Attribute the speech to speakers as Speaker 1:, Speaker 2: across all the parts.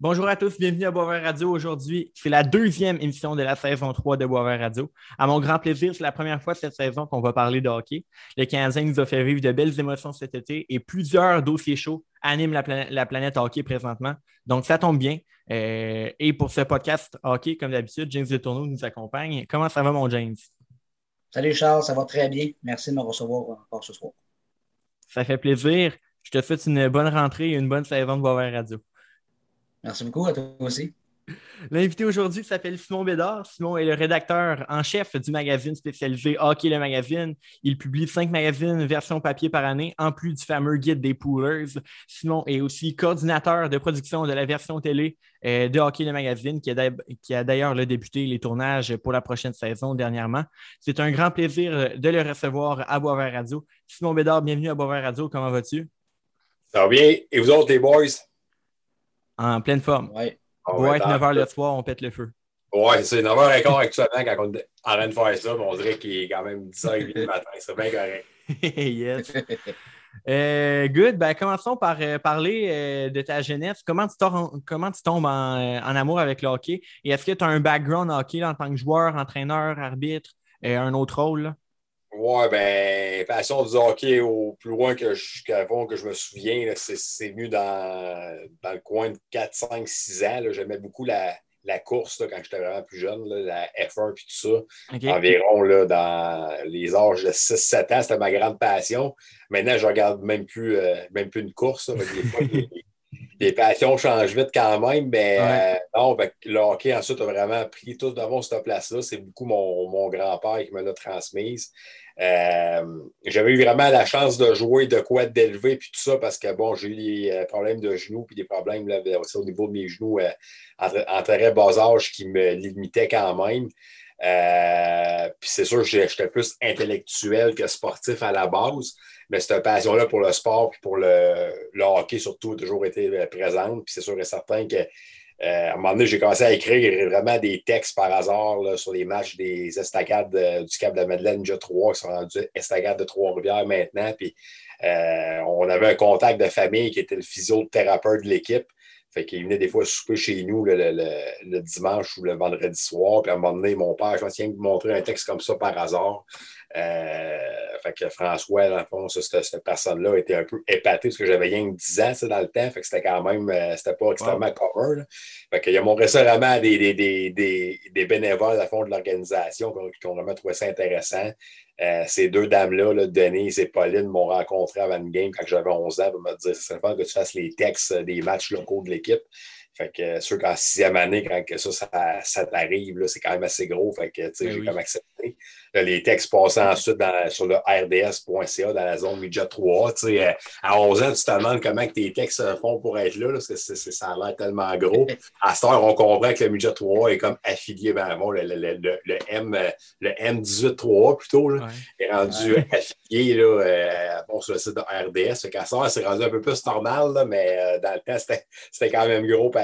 Speaker 1: Bonjour à tous, bienvenue à Boisvert Radio. Aujourd'hui, c'est la deuxième émission de la saison 3 de Boisvert Radio. À mon grand plaisir, c'est la première fois cette saison qu'on va parler de hockey. Le Canadien nous a fait vivre de belles émotions cet été et plusieurs dossiers chauds animent la, planète, hockey présentement. Donc, ça tombe bien. Euh, et pour ce podcast hockey, comme d'habitude, James de Tourneau nous accompagne. Comment ça va, mon James?
Speaker 2: Salut Charles, ça va très bien. Merci de me recevoir encore ce soir.
Speaker 1: Ça fait plaisir. Je te souhaite une bonne rentrée et une bonne saison de Boisvert Radio.
Speaker 2: Merci beaucoup à toi aussi.
Speaker 1: L'invité aujourd'hui s'appelle Simon Bédard. Simon est le rédacteur en chef du magazine spécialisé Hockey le Magazine. Il publie cinq magazines version papier par année, en plus du fameux guide des poolers. Simon est aussi coordinateur de production de la version télé euh, de Hockey le Magazine, qui a d'ailleurs débuté les tournages pour la prochaine saison dernièrement. C'est un grand plaisir de le recevoir à Boisvert Radio. Simon Bédard, bienvenue à Boisvert Radio. Comment vas-tu?
Speaker 3: Ça va bien. Et vous autres, les boys?
Speaker 1: En pleine forme.
Speaker 2: Oui.
Speaker 1: On va être 9h le soir, on pète le feu.
Speaker 3: Ouais, c'est 9h15 actuellement quand on est en train de faire ça, mais on dirait qu'il est quand même 10h30 du matin. C'est bien correct.
Speaker 1: yes. Euh, good. Ben, commençons par euh, parler euh, de ta jeunesse. Comment tu, comment tu tombes en, amour avec le hockey? Et est-ce que tu as un background hockey en tant que joueur, entraîneur, arbitre, et un autre rôle?
Speaker 3: Ouais, ben, passion du hockey au plus loin que je, que je me souviens, c'est venu dans, dans, le coin de 4, 5, 6 ans. J'aimais beaucoup la, la course quand j'étais vraiment plus jeune, la F1 et tout ça. Environ là, dans les âges de 6-7 ans, c'était ma grande passion. Maintenant, je regarde même plus, euh, même plus une course. des fois, les, passions changent vite quand même, mais euh, non, ben, le hockey ensuite a vraiment pris tout devant cette place-là. C'est beaucoup mon, mon grand-père qui me l'a transmise. Euh, j'avais eu vraiment la chance de jouer, de quoi d'élever, puis tout ça, parce que bon, j'ai eu des euh, problèmes de genoux, puis des problèmes là, aussi au niveau de mes genoux euh, en, très bas âge qui me limitaient quand même. puis c'est sûr j'étais plus intellectuel que sportif à la base, mais cette passion-là pour le sport puis pour le, le hockey surtout a toujours été présente. Puis c'est sûr et certain que euh, à un moment donné, j'ai commencé à écrire vraiment des textes par hasard sur les matchs des estacades du Cap de la Madeleine déjà 3 qui sont rendus estacades de Trois-Rivières maintenant. Puis, euh, on avait un contact de famille qui était le physiothérapeute de l'équipe. Fait qu'il venait des fois souper chez nous le, dimanche ou le vendredi soir. Puis à un moment donné, mon père, je me souviens de montrer un texte comme ça par hasard. Euh, fait que François, dans le fond, cette, personne-là était un peu épatée parce que j'avais rien que 10 ans dans le temps. Fait que c'était quand même, euh, c'était pas extrêmement commun. Fait qu'il a montré ça vraiment à des, des, des, des, bénévoles à fond de l'organisation qui ont vraiment trouvé ça intéressant. Euh, ces deux dames-là, Denise et Pauline, m'ont rencontré avant une game quand j'avais 11 ans pour me dire c'est sympa que tu fasses les textes des matchs locaux de l'équipe. Fait que sûr qu'en sixième année, quand que ça, ça, ça t'arrive, c'est quand même assez gros. Fait que ben j'ai comme accepté. les textes passaient ensuite sur le rds.ca dans la zone midget 3. Euh, à 11 ans, tu te demandes comment que tes textes font pour être là, parce que ça a l'air tellement gros. À cette heure, on comprend que le midget 3 est comme affilié, ben, bon, le, le, le, le, M, le M18 3 plutôt, là, est rendu affilié là, euh, bon, sur le site de RDS. Fait qu'à cette heure, c'est rendu un peu plus normal, là, mais euh, dans le temps, c'était quand même gros pareil.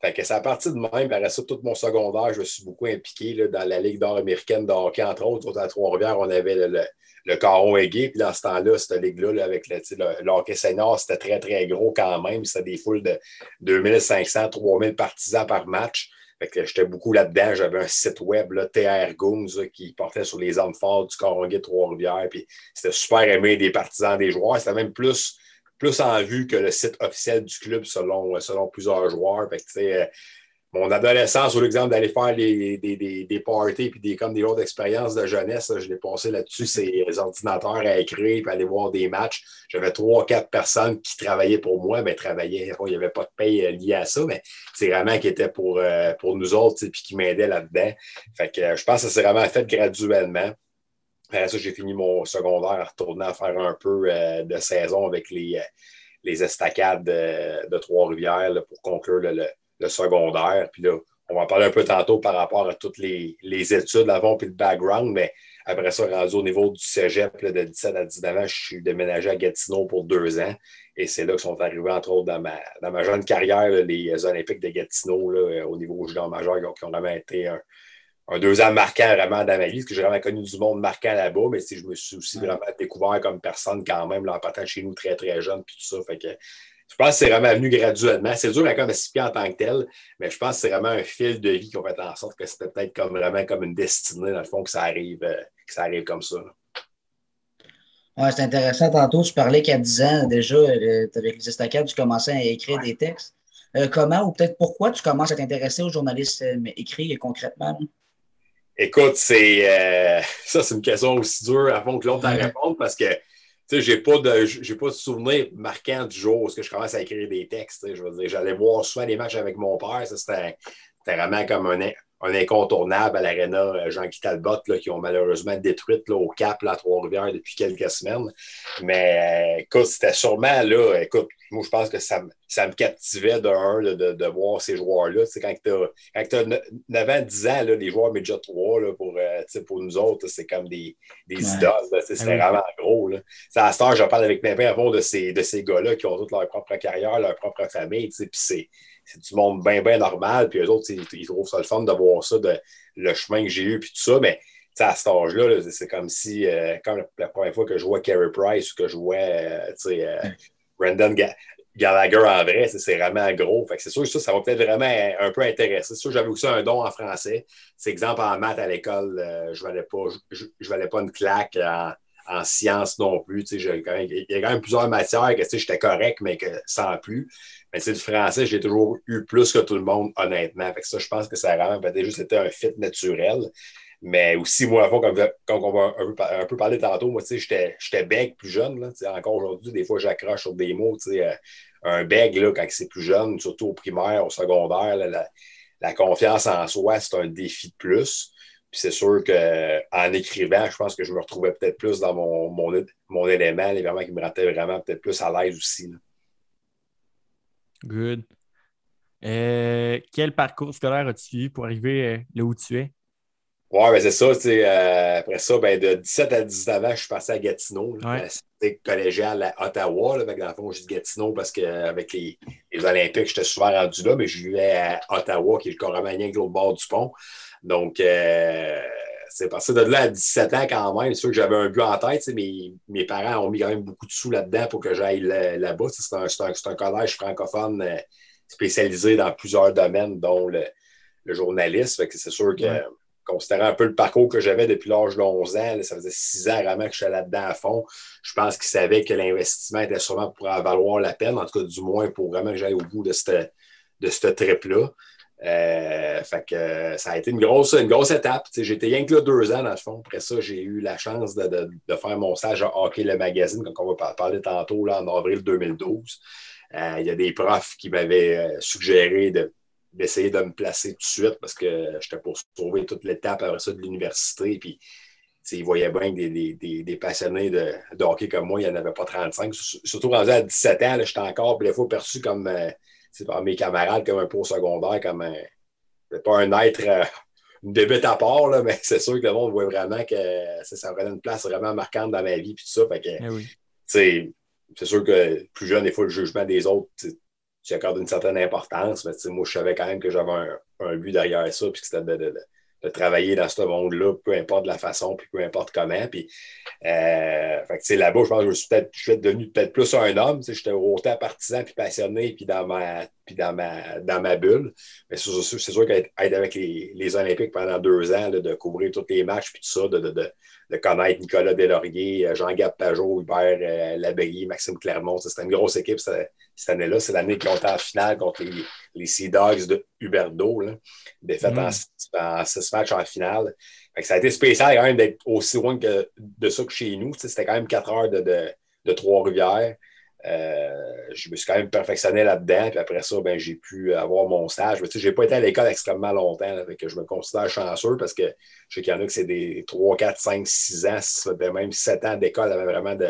Speaker 3: Fait que c'est à partir de même, après ça, tout mon secondaire, je me suis beaucoup impliqué là, dans la Ligue d'or américaine de hockey, entre autres. À Trois-Rivières, on avait le, le, Caron Puis dans ce temps-là, cette ligue-là, avec le, le, hockey senior, c'était très, très gros quand même. C'était des foules de 2500, 3000 partisans par match. Fait que j'étais beaucoup là-dedans. J'avais un site web, TR Goons, qui portait sur les armes fortes du Caron Trois-Rivières. Puis c'était super aimé des partisans, des joueurs. C'était même plus plus en vue que le site officiel du club selon, selon plusieurs joueurs. Euh, mon adolescence, ou l'exemple d'aller faire des, des, des, parties puis des, comme des autres expériences de jeunesse, je l'ai passé là-dessus, ces ordinateurs à écrire puis aller voir des matchs. J'avais trois, quatre personnes qui travaillaient pour moi, mais travaillaient. il n'y avait pas de paye euh, liée à ça, mais c'est vraiment qui était pour, euh, pour nous autres puis qui m'aidaient là-dedans. Fait que je pense que ça s'est vraiment fait graduellement. Après ça, j'ai fini mon secondaire en retournant à faire un peu euh, de saison avec les, euh, les estacades de, Trois-Rivières pour conclure le, secondaire. Puis là, on va en parler un peu tantôt par rapport à toutes les, études l'avant et le background, mais après ça, rendu au niveau du cégep de 17 à 19 ans, je suis déménagé à Gatineau pour deux ans. Et c'est là que sont arrivés, entre autres, dans ma, dans ma jeune carrière, les Olympiques de Gatineau, au niveau junior majeur, qui ont vraiment été un, un deux ans marquant vraiment dans ma vie, parce que j'ai vraiment connu du monde marquant là-bas, mais je me suis aussi vraiment découvert comme personne quand même, là, en partant chez nous très, très jeune, puis tout ça. Fait que je pense que c'est vraiment venu graduellement. C'est dur à comme expliquer en tant que tel, mais je pense que c'est vraiment un fil de vie qui a fait en sorte que c'était peut-être comme vraiment comme une destinée, dans le fond, que ça arrive, euh, que ça arrive comme ça.
Speaker 2: Ouais, c'est intéressant. Tantôt, tu parlais qu'à 10 ans, déjà, euh, avec les estacades, tu commençais à écrire des textes. Euh, comment ou peut-être pourquoi tu commences à t'intéresser aux journalistes écrits concrètement?
Speaker 3: Écoute, c'est ça, c'est une question aussi dure à fond que l'autre à répondre parce que sais, j'ai pas de j'ai pas de souvenir marquant du jour où je commence à écrire des textes. Je veux dire, j'allais voir souvent des matchs avec mon père. C'était vraiment comme un, un incontournable à l'aréna euh, Jean-Guy Talbot, là, qui ont malheureusement détruit là, au Cap, la Trois-Rivières, depuis quelques semaines. Mais euh, écoute, c'était sûrement là, écoute, moi, je pense que ça, ça me captivait de un, de, de, voir ces joueurs-là. Tu sais, quand tu as, 9 ans, 10 ans, là, les joueurs Major 3, là, pour, euh, pour nous autres, c'est comme des, des idoles. C'était ah vraiment gros. C'est à ce temps, je parle avec mes pères de ces, de ces gars-là qui ont toute leur propre carrière, leur propre famille. Puis c'est du monde bien, bien normal. Puis eux autres, ils trouvent ça le fun de voir ça, de, le chemin que j'ai eu, puis tout ça. Mais à cet âge-là, c'est comme si, euh, comme la, première fois que je vois Carey Price ou que je vois euh, euh, Brandon Gallagher en vrai, c'est vraiment gros. C'est sûr que ça, ça va peut-être vraiment un peu intéresser. C'est sûr j'avais aussi un don en français. C'est exemple en maths à l'école, je ne valais, pas, je, valais pas une claque en, en sciences non plus. il y a quand même plusieurs matières que j'étais correct, mais que sans plus. Mais le français, j'ai toujours eu plus que tout le monde, honnêtement. Ça, je pense que ça a vraiment peut-être juste été un fit naturel. Mais aussi, moi, avant, comme, quand on va un peu, parler tantôt, moi, j'étais bègue plus jeune. Là, encore aujourd'hui, des fois, j'accroche sur des mots. Euh, un bègue, là, quand c'est plus jeune, surtout au primaire, au secondaire, la, confiance en soi, c'est un défi de plus. Puis c'est sûr qu'en écrivant, je pense que je me retrouvais peut-être plus dans mon, mon, élément, les vraiment qui me rendait vraiment peut-être plus à l'aise aussi.
Speaker 1: Good. Euh, quel parcours scolaire as-tu suivi pour arriver euh, là où tu es?
Speaker 3: Oui, ben c'est ça. Euh, après ça, ben, de 17 à 19 ans, je suis passé à Gatineau. C'était collégial à Ottawa. Là, dans le fond, juste Gatineau parce qu'avec les, les, Olympiques, j'étais souvent rendu là, mais je vivais à Ottawa, qui est le Coromanien, qui est au bord du pont. Donc, euh, c'est passé de là à 17 ans quand même. C'est sûr que j'avais un but en tête, mais mes parents ont mis quand même beaucoup de sous là-dedans pour que j'aille là-bas. c'est un, collège francophone euh, spécialisé dans plusieurs domaines, dont le, journalisme. c'est sûr que, considérant un peu le parcours que j'avais depuis l'âge de 11 ans, ça faisait 6 ans vraiment que je suis là-dedans à fond. Je pense qu'ils savaient que l'investissement était sûrement pour valoir la peine, en tout cas, du moins pour vraiment que j'aille au bout de cette, de cette trip-là. Euh, que ça a été une grosse, une grosse étape. J'étais rien que là deux ans, dans le fond. Après ça, j'ai eu la chance de, faire mon stage à Hockey le magazine, comme on va parler tantôt, là, en avril 2012. Euh, il y a des profs qui m'avaient euh, suggéré d'essayer de me placer tout de suite parce que j'étais pour sauver toute l'étape après ça de l'université. Puis, ils voyaient bien que des, passionnés de, hockey comme moi, il n'y en avait pas 35. Surtout rendu à 17 ans, j'étais encore des fois perçu comme c'est par mes camarades comme un pot secondaire, comme un. pas un être, euh, une débute à part, là, mais c'est sûr que le monde voit vraiment que ça, ça prenait une place vraiment marquante dans ma vie. Puis tout ça. Fait que, eh C'est sûr que plus jeune, des fois, le jugement des autres, tu accordes une certaine importance, mais moi, je savais quand même que j'avais un, but derrière ça, puis que c'était de, de travailler dans ce monde-là, peu importe la façon, puis peu importe comment. Puis, euh, là-bas, je pense que je suis peut-être suis devenu peut-être plus un homme. J'étais autant partisan puis passionné, puis dans ma, puis dans ma, dans ma bulle. Mais c'est sûr, qu'être avec les, les, Olympiques pendant deux ans, de couvrir tous les matchs, puis tout ça, de, de, de, connaître Nicolas Delaurier, Jean-Gab Pajot, Hubert euh, Maxime Clermont, c'était une grosse équipe cette, année-là. C'est l'année qu'ils ont été en finale contre les, les Sea Dogs de Huberdo, défaite mm. en, six matchs en finale. ça a été spécial quand même d'être aussi loin que de ça que chez nous. C'était quand même quatre heures de, de, Trois-Rivières. Euh, je me suis quand même perfectionné là-dedans. Puis après ça, ben, j'ai pu avoir mon stage. Je n'ai pas été à l'école extrêmement longtemps. que je me considère chanceux parce que je sais qu'il y en a que c'est des 3, 4, 5, 6 ans, même 7 ans d'école avant vraiment de,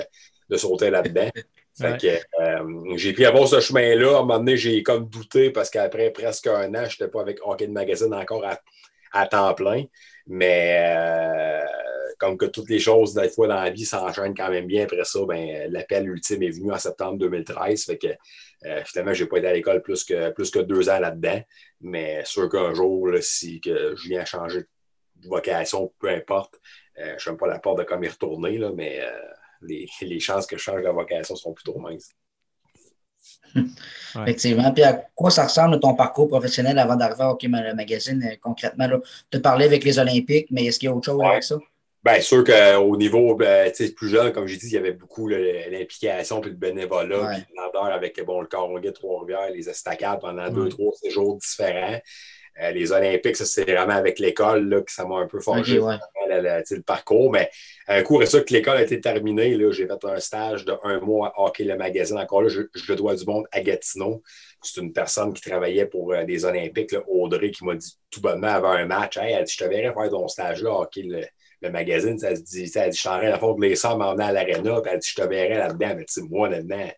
Speaker 3: de sauter là-dedans. Euh, j'ai pu avoir ce chemin-là. À un moment donné, j'ai comme douté parce qu'après presque un an, je n'étais pas avec Hockey de Magazine encore à, temps plein. Mais euh, comme que toutes les choses, des fois, dans la vie s'enchaînent quand même bien. Après ça, ben, l'appel ultime est venu en septembre 2013. Fait que euh, finalement, je n'ai pas été à l'école plus que, plus que deux ans là-dedans. Mais sûr qu'un jour, si que je viens à changer de vocation, peu importe, je ne ferme pas la porte de comme y retourner, là, mais les, chances que je change de vocation sont plutôt minces.
Speaker 2: Effectivement. Puis à quoi ça ressemble ton parcours professionnel avant d'arriver au Hockey Magazine euh, concrètement? Tu parlais avec les Olympiques, mais est-ce qu'il y a autre chose avec ça?
Speaker 3: Bien sûr qu'au niveau ben, plus jeune, comme j'ai dit, il y avait beaucoup l'implication puis le bénévolat, puis l'ardeur avec bon, le Coronguet Trois-Rivières, les estacades pendant deux, trois séjours différents. Euh, les Olympiques, ça, c'est vraiment avec l'école que ça m'a un peu forgé le, parcours. Mais un coup, ça que l'école a été terminée, j'ai fait un stage de un mois à Hockey le magazine. Encore là, je, dois du monde à Gatineau. C'est une personne qui travaillait pour euh, les Olympiques, Audrey, qui m'a dit tout bonnement avant un match Hey, elle dit, je te verrais faire ton stage là, Hockey le, magazine. Ça se dit, ça dit, je suis en train de faire de l'essor m'emmener à l'aréna. Puis elle dit, je te verrais là-dedans. Mais tu sais, moi, là-dedans,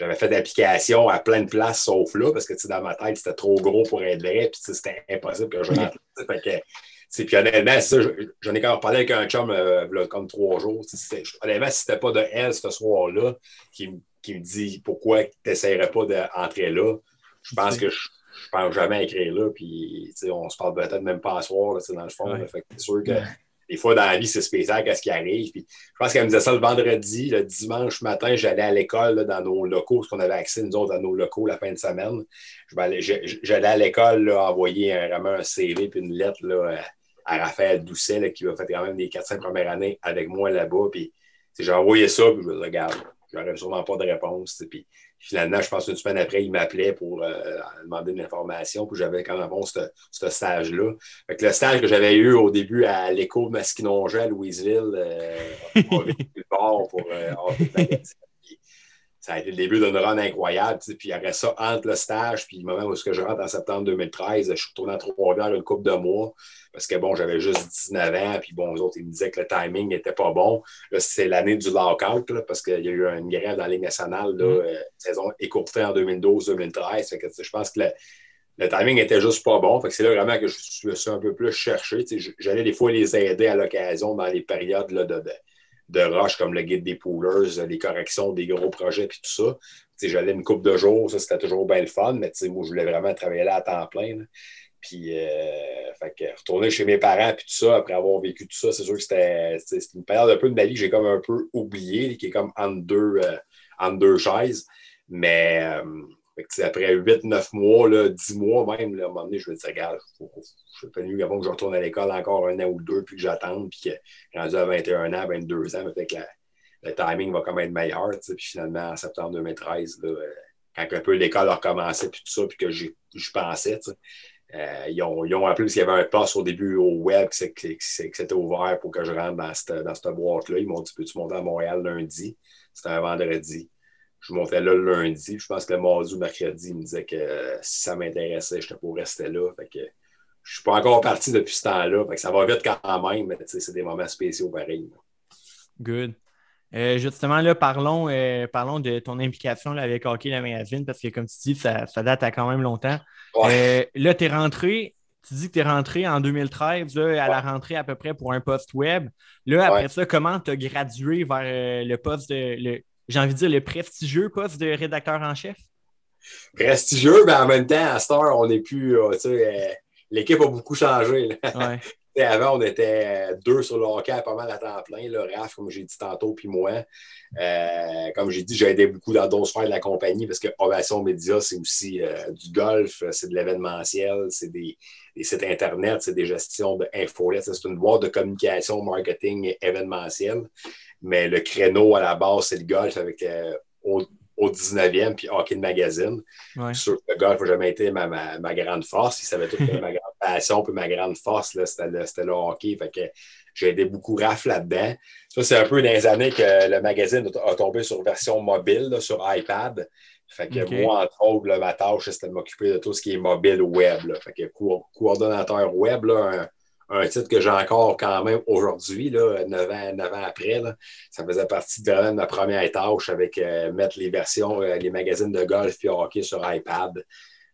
Speaker 3: j'avais fait d'applications à plein de places sauf là, parce que dans ma tête, c'était trop gros pour être vrai, puis c'était impossible que je rentre. Fait puis honnêtement, ça, j'en ai quand même parlé avec un chum euh, comme trois jours. Honnêtement, si c'était pas de elle ce soir-là qui, me dit pourquoi tu n'essayerais pas d'entrer là, je pense que je ne pense jamais écrire là. Puis on se parle peut-être même pas à soir, là, dans le fond. c'est sûr que des fois, dans la vie, c'est spécial qu'est-ce qui arrive. Puis, je pense qu'elle me disait ça le vendredi. Le dimanche matin, j'allais à l'école dans nos locaux, parce qu'on avait accès, nous autres, dans nos locaux la fin de semaine. J'allais à l'école envoyer un, vraiment un CV puis une lettre là, à Raphaël Doucet, qui a fait quand même des 4-5 premières années avec moi là-bas. Puis, j'ai envoyé ça, puis je me regarde, j'aurais sûrement pas de réponse. Puis, finalement, je pense une semaine après, il m'appelait pour euh, demander de l'information. Puis j'avais quand même bon ce stage-là. le stage que j'avais eu au début à l'écho de Masquinongé à Louisville, euh, pour euh, ça a été le début d'une run incroyable. Puis après ça, entre le stage puis le moment où je rentre en septembre 2013, je suis retourné à Trois-Rivières une couple de mois parce que bon, j'avais juste 19 ans. Puis bon, les autres, ils me disaient que le timing n'était pas bon. Là, c'est l'année du lockout là, parce qu'il y a eu une grève dans la Ligue nationale, là, mm. euh, saison écourtée en 2012-2013. Je pense que le, timing était juste pas bon. c'est là vraiment que je, me suis un peu plus cherché. J'allais des fois les aider à l'occasion dans les périodes là, de de rush comme le guide des poolers, les corrections des gros projets puis tout ça. J'allais une coupe de jours, ça c'était toujours bien le fun, mais moi je voulais vraiment travailler là à temps plein. Puis, euh, retourner chez mes parents, puis tout ça, après avoir vécu tout ça, c'est sûr que c'était une période un peu de ma vie que j'ai comme un peu oublié, qui est comme entre deux, euh, deux chaises. Mais euh, après 8-9 mois, là, 10 mois même, là, à un moment donné, je me disais, regarde, je suis mieux avant que je retourne à l'école encore un an ou deux, puis que j'attende, puis que rendu à 21 ans, 22 ans, peut-être que le timing va quand même être meilleur. Puis finalement, en septembre 2013, là, euh, quand un peu l'école a recommencé, puis tout ça, puis que je pensais, euh, ils, ont, ils ont appelé parce qu'il y avait un poste au début au web que, c'était ouvert pour que je rentre dans cette, dans cette boîte-là. Ils m'ont dit Peux-tu monter à Montréal lundi? C'était un vendredi je montais là le lundi. Je pense que le mardi ou mercredi, il me disait que si ça m'intéressait, j'étais pour rester là. Fait que je suis pas encore parti depuis ce temps-là. ça va vite quand même, mais c'est des moments spéciaux pareils.
Speaker 1: Good. Euh, justement, là, parlons, euh, parlons de ton implication avec Hockey la magazine, parce que comme tu dis, ça, date à quand même longtemps. Euh, là, tu es rentré, tu dis que tu es rentré en 2013, à la rentrée à peu près pour un poste web. Là, après ça, comment tu as gradué vers le poste de j'ai envie de dire, le prestigieux poste de rédacteur en chef?
Speaker 3: Prestigieux, mais en même temps, à Star, on n'est plus. Euh, euh, l'équipe a beaucoup changé. Avant, on était deux sur le hockey, pas mal à temps plein. Là, Raph, comme j'ai dit tantôt, puis moi. Euh, comme j'ai dit, j'ai aidé beaucoup dans d'autres sphères de la compagnie parce que Ovation Média, c'est aussi du golf, c'est de l'événementiel, c'est des, sites Internet, c'est des gestions d'infolettes. C'est une boîte de communication, marketing événementiel. Mais le créneau à la base, c'est le golf avec euh, au, 19e, puis hockey de magazine. Sur le golf n'a jamais été ma, grande force. Il savait tout que ma grande passion, puis ma grande force, c'était le, hockey. Fait que j'ai aidé beaucoup Raph là-dedans. Ça, c'est un peu dans les années que le magazine a tombé sur version mobile, sur iPad. Fait que moi, entre autres, ma tâche, c'était de m'occuper de tout ce qui est mobile web. Fait que coordonnateur web, là, un titre que j'ai encore quand même aujourd'hui, neuf ans, ans après. Ça faisait partie de ma première tâche avec euh, mettre les versions, euh, les magazines de golf et hockey sur iPad.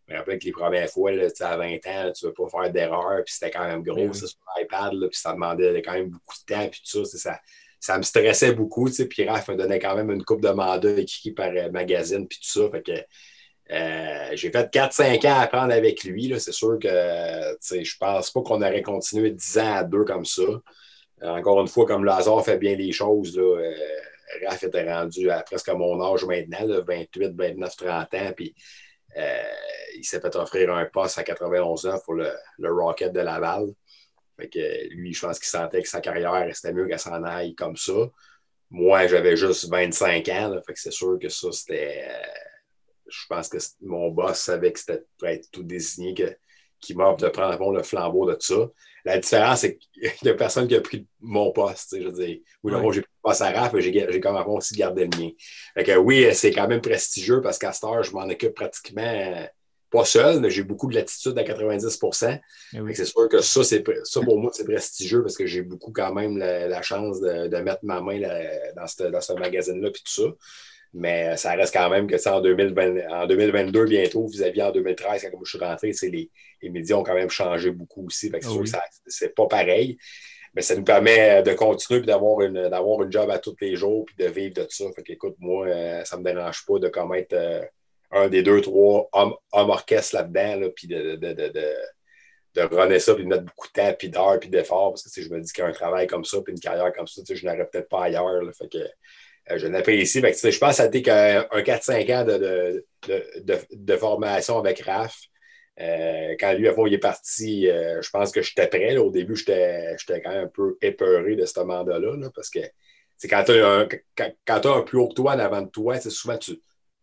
Speaker 3: Je me rappelle que les premières fois, là, à 20 ans, tu ne veux pas faire d'erreur, puis c'était quand même gros ça, sur iPad, puis ça demandait quand même beaucoup de temps, puis tout ça, ça, me stressait beaucoup, puis Raph me donnait quand même une coupe de mandat écrit par euh, magazine, puis tout ça. Fait que euh, j'ai fait 4-5 ans à apprendre avec lui. C'est sûr que je ne pense pas qu'on aurait continué 10 ans à deux comme ça. Euh, encore une fois, comme le hasard fait bien les choses, là, euh, Raph était rendu à presque mon âge maintenant, 28, 29, 30 ans. Puis il s'est fait offrir un poste à 91 ans pour le, Rocket de Laval. Fait que lui, je pense qu'il sentait que sa carrière, c'était mieux qu'elle s'en aille comme ça. Moi, j'avais juste 25 ans. c'est sûr que ça, c'était. Je pense que mon boss savait que c'était être tout désigné qu'il m'offre de prendre le flambeau de ça. La différence, c'est qu'il n'y a personne qui a pris mon poste. Je veux dire, oui, ouais. j'ai pris le poste à RAF, mais j'ai quand même aussi gardé le mien. Fait que, oui, c'est quand même prestigieux parce qu'à cette heure, je m'en occupe pratiquement euh, pas seul, mais j'ai beaucoup de latitude à 90 eh C'est sûr que ça, ça, pour moi, c'est prestigieux parce que j'ai beaucoup quand même la, chance de, mettre ma main dans ce, dans ce magazine-là et tout ça. Mais ça reste quand même que en, 2020, en 2022, bientôt, vis-à-vis en 2013, quand je suis rentré, les, les, médias ont quand même changé beaucoup aussi. c'est ah sûr que c'est pas pareil. Mais ça nous permet de continuer et d'avoir une, d'avoir une job à tous les jours puis de vivre de ça. Fait écoute, moi, euh, ça ne me dérange pas de comme être euh, un des deux, trois hommes, orchestres là-dedans, là, puis de, de, de, de de runner ça, puis de mettre beaucoup de temps, puis d'heures, puis d'efforts, parce que je me dis qu'un travail comme ça, puis une carrière comme ça, je n'aurais peut-être pas ailleurs. Là, fait que euh, je l'apprécie. Je pense que ça a été qu'un 4-5 ans de, formation avec Raph. Euh, quand lui, avant, il est parti, euh, je pense que j'étais prêt. Au début, j'étais quand même un peu épeuré de ce mandat-là, parce que quand tu as, un plus haut que toi en avant de toi, souvent tu,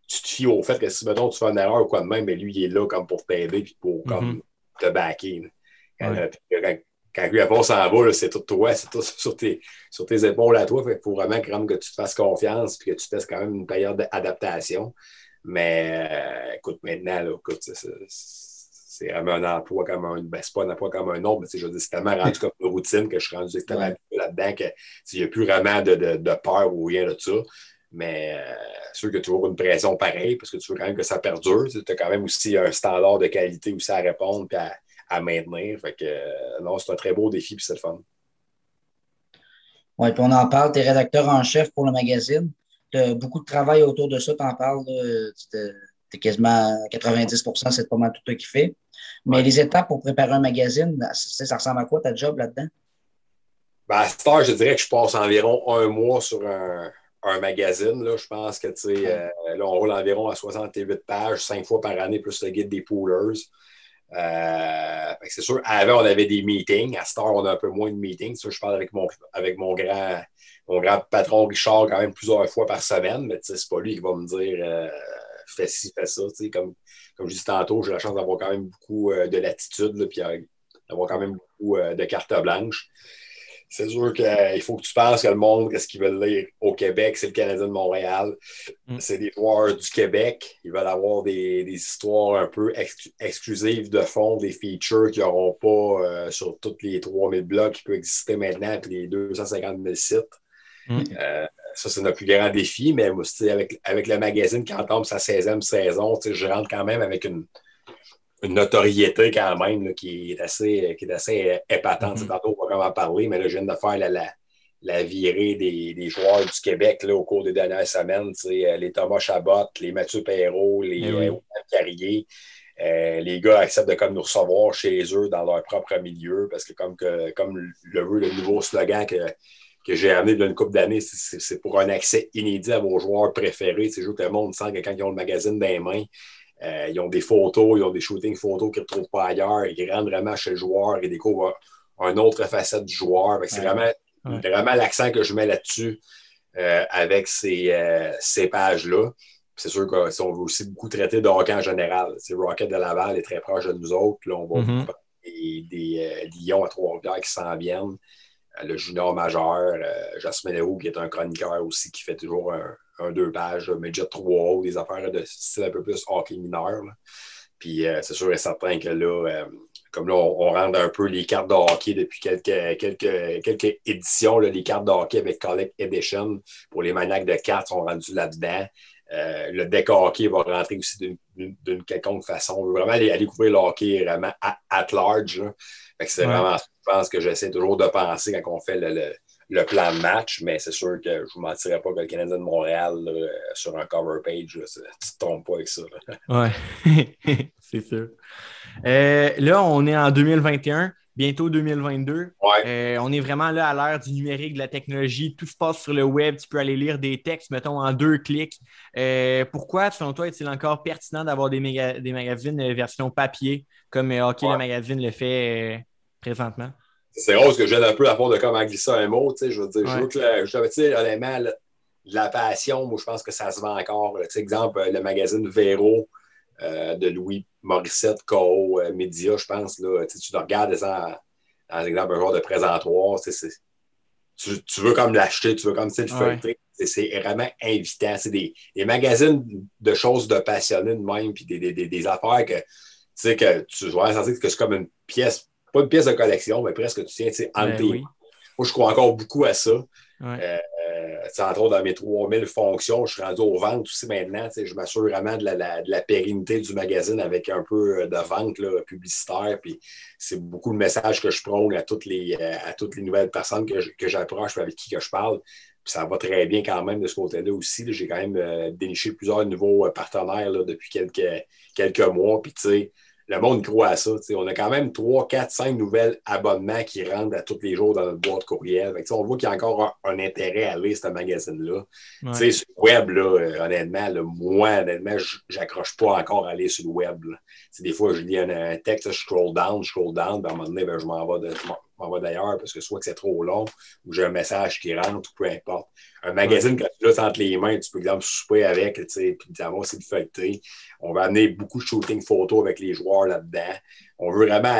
Speaker 3: tu te fies au fait que si mettons, tu fais une erreur ou quoi de même, mais lui, il est là comme pour t'aider et pour comme, mm-hmm. te backer quand lui avant s'en va, c'est tout toi, c'est tout sur tes, sur tes épaules à toi. Il faut vraiment que tu te fasses confiance et que tu fasses quand même une période d'adaptation. Mais euh, écoute, maintenant, là, écoute, c'est vraiment un emploi comme un. Ben, c'est pas un emploi comme un autre, mais je veux c'est tellement rendu comme une routine que je suis rendu tellement là-dedans qu'il n'y a plus vraiment de, de, de, peur ou rien de ça. Mais euh, c'est sûr que tu as une pression pareille parce que tu veux quand même que ça perdure. Tu as quand même aussi un standard de qualité aussi à répondre à, à maintenir. Fait que, euh, non, c'est un très beau défi, puis c'est le fun.
Speaker 2: Oui, puis on en parle, tu es rédacteur en chef pour le magazine. Tu as beaucoup de travail autour de ça, tu en parles. Tu es quasiment 90% c'est pas mal tout toi qui fait. Mais les étapes pour préparer un magazine, ça, ressemble à quoi ta job là-dedans?
Speaker 3: Ben, à cette heure, je dirais que je passe environ un mois sur un, magazine. Là. Je pense que euh, là, on roule environ à 68 pages, cinq fois par année, plus le guide des poolers. Euh, c'est sûr, avant, on avait des meetings. À cette heure, on a un peu moins de meetings. je parle avec mon, avec mon grand, mon grand patron Richard quand même plusieurs fois par semaine, mais c'est pas lui qui va me dire euh, fais ci, fais ça. Comme, comme je disais tantôt, j'ai la chance d'avoir quand même beaucoup euh, de latitude, et d'avoir quand même beaucoup de cartes blanches c'est sûr qu'il faut que tu penses que le monde, qu'est-ce qu'ils veulent lire au Québec, c'est le Canadien de Montréal. Mm. C'est des joueurs du Québec. Ils veulent avoir des, histoires un peu exclusives de fond, des features qu'ils n'auront pas euh, sur tous les 3000 blogs qui peuvent exister maintenant, puis les 250 000 sites. Mm. Euh, ça, c'est notre plus grand défi, mais avec, avec le magazine qui entame sa 16e saison, je rentre quand même avec une, une notoriété quand même qui, est assez, qui est assez euh, épatante. Mm-hmm. Tantôt, on va comment parler, mais là, je viens de faire la, la, virée des, des, joueurs du Québec là, au cours des dernières semaines. Euh, les Thomas Chabot, les Mathieu Perrault, les euh, Carrier. les gars acceptent de comme nous recevoir chez eux dans leur propre milieu parce que comme, que, comme le veut le nouveau slogan que, que j'ai amené d'une couple d'années, c'est pour un accès inédit à vos joueurs préférés. C'est juste que le monde sent que quand ils ont le magazine dans les mains, euh, ils ont des photos, ils ont des shootings photos qu'ils ne retrouvent pas ailleurs. Ils rentrent vraiment chez le joueur et découvrent une autre facette du joueur. C'est vraiment, vraiment l'accent que je mets là-dessus euh, avec ces, euh, ces pages-là. C'est sûr que si on veut aussi beaucoup traiter de hockey en général. Rocket de Laval est très proche de nous autres. Là, on va mm-hmm. des, des Lions à Trois-Rivières qui s'en viennent. le junior majeur, Jasmine Leroux, qui est un chroniqueur aussi, qui fait toujours un, un, deux pages, Midget 3 des affaires de style un peu plus hockey mineur. Puis euh, c'est sûr et certain que là, euh, comme là, on, rend un peu les cartes de hockey depuis quelques, quelques, quelques éditions, les cartes de hockey avec Collect Edition pour les maniaques de cartes sont rendues là-dedans. Euh, le deck hockey va rentrer aussi d'une quelconque façon. On veut vraiment aller, découvrir le hockey vraiment at, large. C'est vraiment, je pense que j'essaie toujours de penser quand on fait le le plan de match, mais c'est sûr que je ne vous mentirais pas que le Canadien de Montréal, sur un cover page, tu ne te trompes pas avec ça.
Speaker 1: Oui, c'est sûr. Euh, là, on est en 2021. bientôt 2022. Euh, on est vraiment là à l'ère du numérique, de la technologie. Tout se passe sur le web. Tu peux aller lire des textes, mettons, en deux clics. Euh, pourquoi, selon toi, est-il encore pertinent d'avoir des, des magazines version papier comme Hockey le magazine le fait présentement?
Speaker 3: C'est rose que viens un peu à fond de comment glisser un mot. Je veux dire, je veux que, je, honnêtement, la passion, moi, je pense que ça se vend encore. Tu exemple, le magazine Véro euh, de Louis Morissette, KO, euh, Média, je pense. Là, tu le regardes dans, dans exemple, un genre de présentoir. Tu, tu, veux comme l'acheter, tu veux comme le feuilleter. C'est vraiment invitant. C'est des, des, magazines de choses de passionnés de même, puis des, des, des, affaires que, tu sais, que tu vois que c'est comme une pièce, pas une pièce de collection, mais presque tu tiens en ben Moi, je crois encore beaucoup à ça. Euh, entre autres, dans mes 3000 fonctions, je suis rendu aux ventes aussi maintenant. Je m'assure vraiment de la, pérennité du magazine avec un peu euh, de vente publicitaire. Puis c'est beaucoup le message que je prône à toutes les, euh, à toutes les nouvelles personnes que, j'approche avec qui que je parle. ça va très bien quand même de ce côté-là aussi. J'ai quand même euh, déniché plusieurs nouveaux partenaires depuis quelques, quelques mois. Puis, tu sais, le monde croit à ça. On a quand même 3, 4, 5 nouvelles abonnements qui rentrent à tous les jours dans notre boîte courriel. on voit qu'il y a encore un, intérêt à lire ce magazine-là. Sur le web, là, euh, honnêtement, moi, honnêtement, j'accroche pas encore à aller sur le web. Des fois, je lis un, texte, je scroll down, je scroll down, puis à un moment donné, ben, je m'en vais, vais d'ailleurs parce que soit que c'est trop long ou j'ai un message qui rentre ou peu importe. Un magazine, quand tu l'as entre les mains, tu peux, exemple, souper avec, tu sais, puis savoir c'est le feuilleté. On va amener beaucoup de shooting photos avec les joueurs là-dedans. On veut vraiment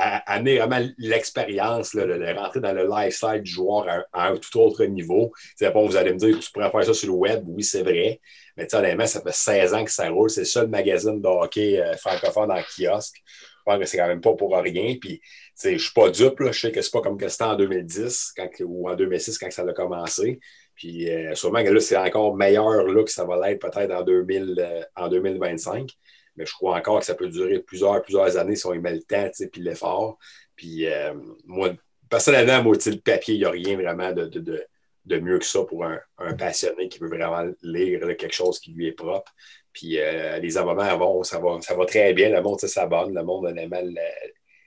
Speaker 3: amener vraiment l'expérience, de, rentrer dans le lifestyle du joueur à, un tout autre niveau. C'est pas, vous allez me dire, tu pourrais faire ça sur le web. Oui, c'est vrai. Mais honnêtement, ça fait 16 ans que ça roule. C'est le seul magazine de hockey euh, francophone en kiosque. Je pense que c'est quand même pas pour rien. Puis, je suis pas dupe. Je sais que c'est pas comme que c'était en 2010 ou en 2006 quand ça a commencé. Puis, euh, sûrement que là, c'est encore meilleur là, que ça va l'être peut-être en, euh, en 2025. Mais je crois encore que ça peut durer plusieurs, plusieurs années si on y met le temps et l'effort. Puis, euh, moi, personnellement, moi, le papier, il n'y a rien vraiment de, de, de, mieux que ça pour un, un, passionné qui veut vraiment lire quelque chose qui lui est propre. Puis euh, les abonnements, bon, ça va, ça va très bien. Le monde s'abonne. Le monde, honnêtement,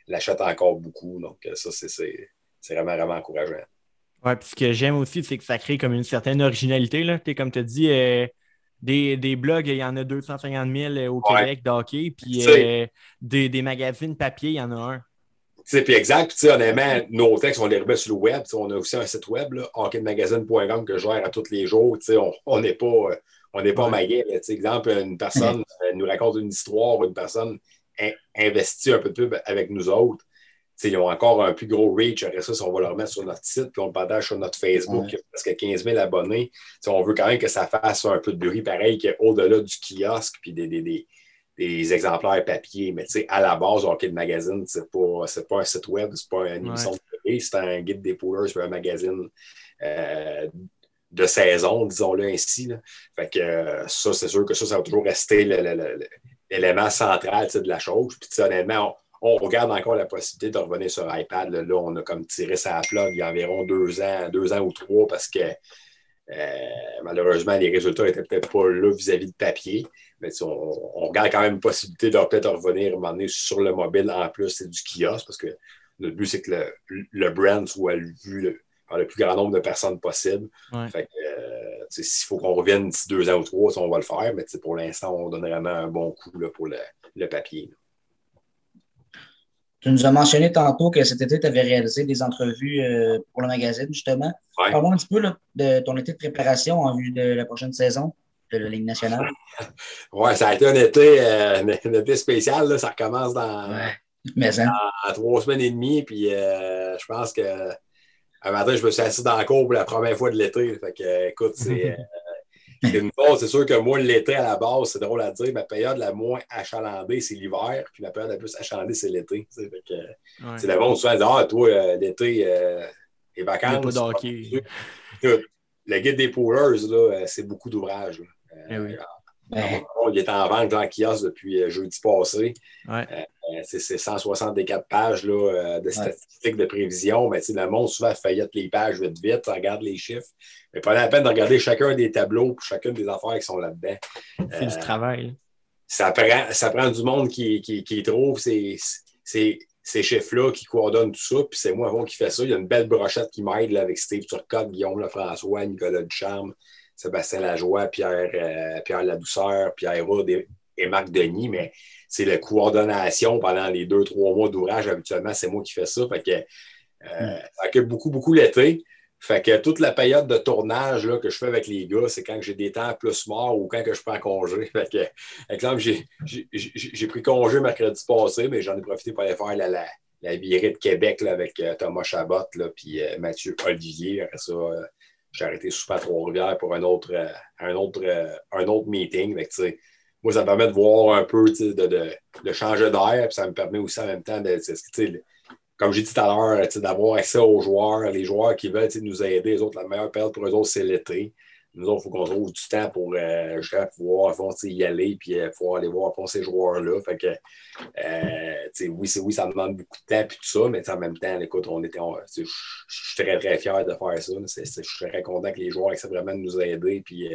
Speaker 3: l'achète encore beaucoup. Donc, euh, ça, c'est vraiment, vraiment encourageant.
Speaker 1: Oui, puis ce que j'aime aussi, c'est que ça crée comme une certaine originalité. Là. comme tu as dit, euh, des, des, blogs, il y en a 250 000 au Québec d'hockey, puis des, des, magazines papier, il y en a un.
Speaker 3: Puis exact, puis honnêtement, nos textes, on les remet sur le web. On a aussi un site web, hockeymagazine.com, que je gère à tous les jours. On n'est pas on n'est pas ouais. Par Exemple, une personne euh, nous raconte une histoire, une personne investit un peu de pub avec nous autres. ils ont encore un plus gros reach. Après ça, si on va le remettre sur notre site, puis on le partage sur notre Facebook, ouais. parce qu'il 15 000 abonnés. on veut quand même que ça fasse un peu de bruit pareil qu'au-delà du kiosque puis des, des, des, exemplaires papier. Mais à la base, OK, le magazine, c'est pas, pas un site web, c'est pas une émission de télé, c'est un guide des poolers, c'est un magazine euh, de saison, disons-le ainsi. Fait que euh, ça, c'est sûr que ça, ça va toujours rester l'élément central de la chose. Puis honnêtement, on, regarde encore la possibilité de revenir sur iPad. Là, on a comme tiré ça à il y a environ deux ans, deux ans ou trois parce que euh, malheureusement, les résultats n'étaient peut-être pas là vis-à-vis de papier. Mais on, regarde quand même une possibilité de peut-être revenir sur le mobile en plus, c'est du kiosque parce que le but, c'est que le, le brand soit vu le plus grand nombre de personnes possible. Fait euh, s'il faut qu'on revienne d'ici deux ans ou trois, on va le faire, mais pour l'instant, on donne vraiment un bon coup là, pour le, papier.
Speaker 2: Tu nous as mentionné tantôt que cet été, tu avais réalisé des entrevues euh, pour le magazine, justement. Parle-moi un petit peu de ton été de préparation en vue de la prochaine saison de la Ligue nationale.
Speaker 3: oui, ça a été un été, euh, spécial. Ça recommence dans,
Speaker 2: Mais,
Speaker 3: hein. trois semaines et demie. Puis je pense que un matin, je me suis assis dans la cour pour la première fois de l'été. Fait que, écoute, c'est. Euh, une chose, c'est sûr que moi, l'été à la base, c'est drôle à dire, ma période la moins achalandée, c'est l'hiver, puis la période la plus achalandée, c'est l'été. C'est le bon souvent Ah, toi, euh, l'été, euh, les vacances.
Speaker 1: Pas
Speaker 3: le guide des poolers, c'est beaucoup d'ouvrages.
Speaker 1: Eh oui.
Speaker 3: Ben, il est en vente en kiosque depuis euh, jeudi passé.
Speaker 1: Euh,
Speaker 3: c'est 164 pages là, euh, de statistiques de prévision. Mais le monde souvent feuillette les pages vite vite, regarde les chiffres. Mais pas la peine de regarder chacun des tableaux pour chacune des affaires qui sont là-dedans.
Speaker 1: C'est du travail.
Speaker 3: Ça prend, ça prend du monde qui, qui, qui trouve. C'est ces chiffres-là qui coordonnent tout ça. Puis c'est moi avant qui fait ça. Il y a une belle brochette qui m'aide avec Steve Turcotte, Guillaume Lefrançois, Nicolas Ducharme, Sébastien Lajoie, Pierre, euh, Pierre Ladouceur, Pierre Roud et, Marc Denis. Mais c'est la coordination pendant les deux, trois mois d'ouvrage. Habituellement, c'est moi qui fais ça. Fait que, euh, ça occupe beaucoup, beaucoup l'été. Fait que toute la période de tournage là, que je fais avec les gars, c'est quand j'ai des temps plus morts ou quand que je prends congé. Fait que, exemple, j'ai pris congé mercredi passé, mais j'en ai profité pour aller faire la, la, la virée de Québec là, avec euh, Thomas Chabot puis euh, Mathieu Olivier. Après ça, euh, j'ai arrêté sous Trois-Rivières pour un autre, un autre, un autre meeting. Moi, ça me permet de voir un peu, de, de, de changer d'air, puis ça me permet aussi en même temps de comme j'ai dit tout à l'heure, d'avoir accès aux joueurs, les joueurs qui veulent nous aider. Les autres, la meilleure période pour eux autres, c'est l'été. Nous autres, il faut qu'on trouve du temps pour euh, pouvoir y aller et euh, pouvoir aller voir ces joueurs-là. Fait que, euh, oui, oui, ça demande beaucoup de temps et tout ça, mais en même temps, écoute, on était, je suis très, très fier de faire ça. Je suis très content que les joueurs acceptent vraiment de nous aider. Puis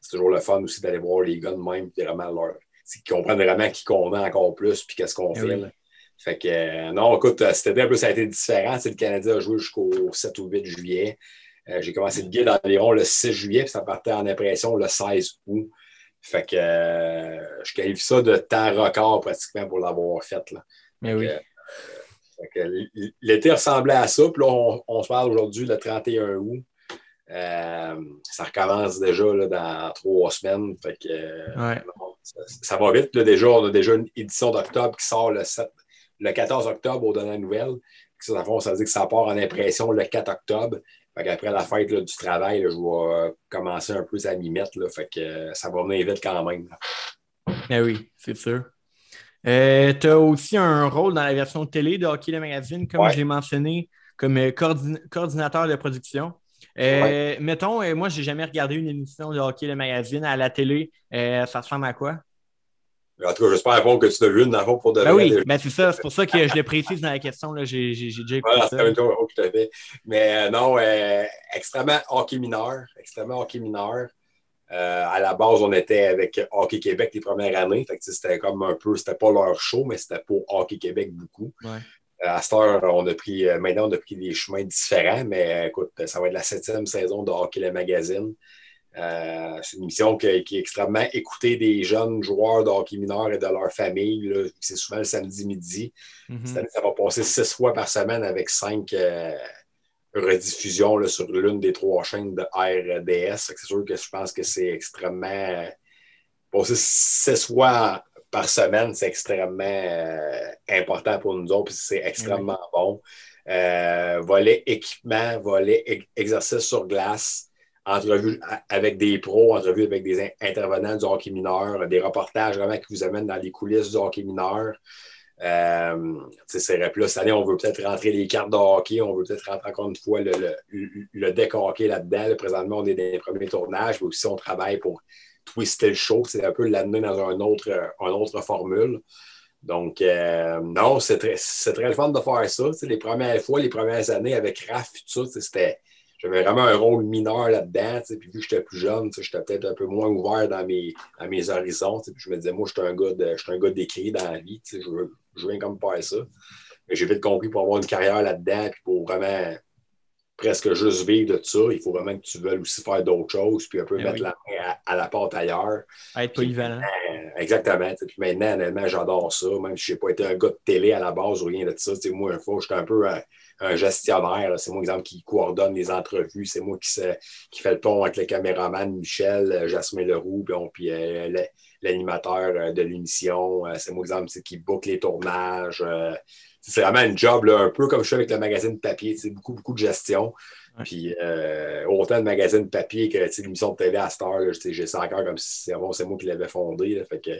Speaker 3: c'est toujours le fun aussi d'aller voir les gars de même, vraiment leur, qu'ils comprennent vraiment qui qu'on a encore plus puis qu'est-ce qu'on eh fait. Fait que, non, écoute, c'était un peu, ça a été différent. le Canadien a joué jusqu'au 7 ou 8 juillet. Euh, j'ai commencé le guide environ le 6 juillet, puis ça partait en impression le 16 août. Fait que je qualifie ça de temps record pratiquement pour l'avoir fait. Là.
Speaker 1: Mais oui.
Speaker 3: L'été ressemblait à ça, puis là, on, se parle aujourd'hui le 31 août. ça recommence déjà là, dans trois semaines. Fait que, ça, va vite. Là, déjà, on a déjà une édition d'octobre qui sort le 7, le 14 octobre aux dernières nouvelles. Ça, ça veut dire que ça part en impression le 4 octobre. Après la fête du travail, je vais euh, commencer un peu à m'y mettre. fait que euh, ça va venir vite quand même.
Speaker 1: Eh oui, c'est sûr. Euh, tu as aussi un rôle dans la version télé de Hockey le Magazine, comme je l'ai mentionné, comme coordinateur de production. Mettons, moi, je n'ai jamais regardé une émission de Hockey le Magazine à la télé. ça ressemble à quoi?
Speaker 3: En tout cas, j'espère que tu as vu une avant pour de
Speaker 1: ben oui, ben c'est ça. C'est pour ça que je le précise dans la question. J'ai déjà écouté ça.
Speaker 3: tout à fait. Mais euh, non, euh, extrêmement hockey mineur. Extrêmement hockey mineur. Euh, à la base, on était avec Hockey Québec les premières années. c'était comme un peu, c'était pas leur show, mais c'était pour Hockey Québec beaucoup. à cette heure, on a pris, maintenant, on a pris des chemins différents, mais écoute, ça va être la septième saison de Hockey le Magazine. Euh, c'est une émission qui, est extrêmement écoutée des jeunes joueurs de hockey mineur et de leur famille. C'est souvent le samedi midi. Mm-hmm. ça va passer six fois par semaine avec cinq euh, rediffusions sur l'une des trois chaînes de RDS. C'est sûr que je pense que c'est extrêmement. Euh, passer six fois par semaine, c'est extrêmement important pour nous autres, c'est extrêmement bon. volet équipement, volet exercice sur glace entrevues avec des pros, entrevues avec des intervenants du hockey mineur, des reportages vraiment qui vous amènent dans les coulisses du hockey mineur. Euh, c'est là, cette année, on veut peut-être rentrer les cartes de hockey, on veut peut-être rentrer encore une fois le, le, deck hockey là-dedans. présentement, on est dans les premiers tournages, mais aussi on travaille pour twister le show. C'est un peu l'amener dans autre, une autre formule. Donc, euh, non, c'est très, très le fun de faire ça. les premières fois, les premières années avec RAF, tout ça, c'était j'avais vraiment un rôle mineur là-dedans. Puis vu que j'étais plus jeune, j'étais peut-être un peu moins ouvert dans mes, mes horizons. Puis je me disais, moi, je suis un gars d'écrit dans la vie. Je veux, je veux comme faire ça. Mais j'ai vite compris pour avoir une carrière là-dedans, puis pour vraiment presque juste vivre de ça, il faut vraiment que tu veuilles aussi faire d'autres choses, puis un peu ben mettre la main à, la porte ailleurs.
Speaker 1: être polyvalent.
Speaker 3: Euh, exactement. Puis maintenant, honnêtement, j'adore ça. Même si je n'ai pas été un gars de télé à la base ou rien de ça. Moi, une fois, j'étais un peu un gestionnaire. C'est moi, exemple, qui coordonne les entrevues. C'est moi qui, qui fait le pont avec le caméraman Michel, Jasmin Leroux, puis euh, l'animateur euh, de l'émission. C'est moi, exemple, qui boucle les tournages. C'est vraiment un job, un peu comme je fais avec le magazine papier. C'est beaucoup, beaucoup de gestion. Puis autant de magazine papier que l'émission de télé à Star, j'ai ça encore comme si c'est moi qui l'avais fondé. fait que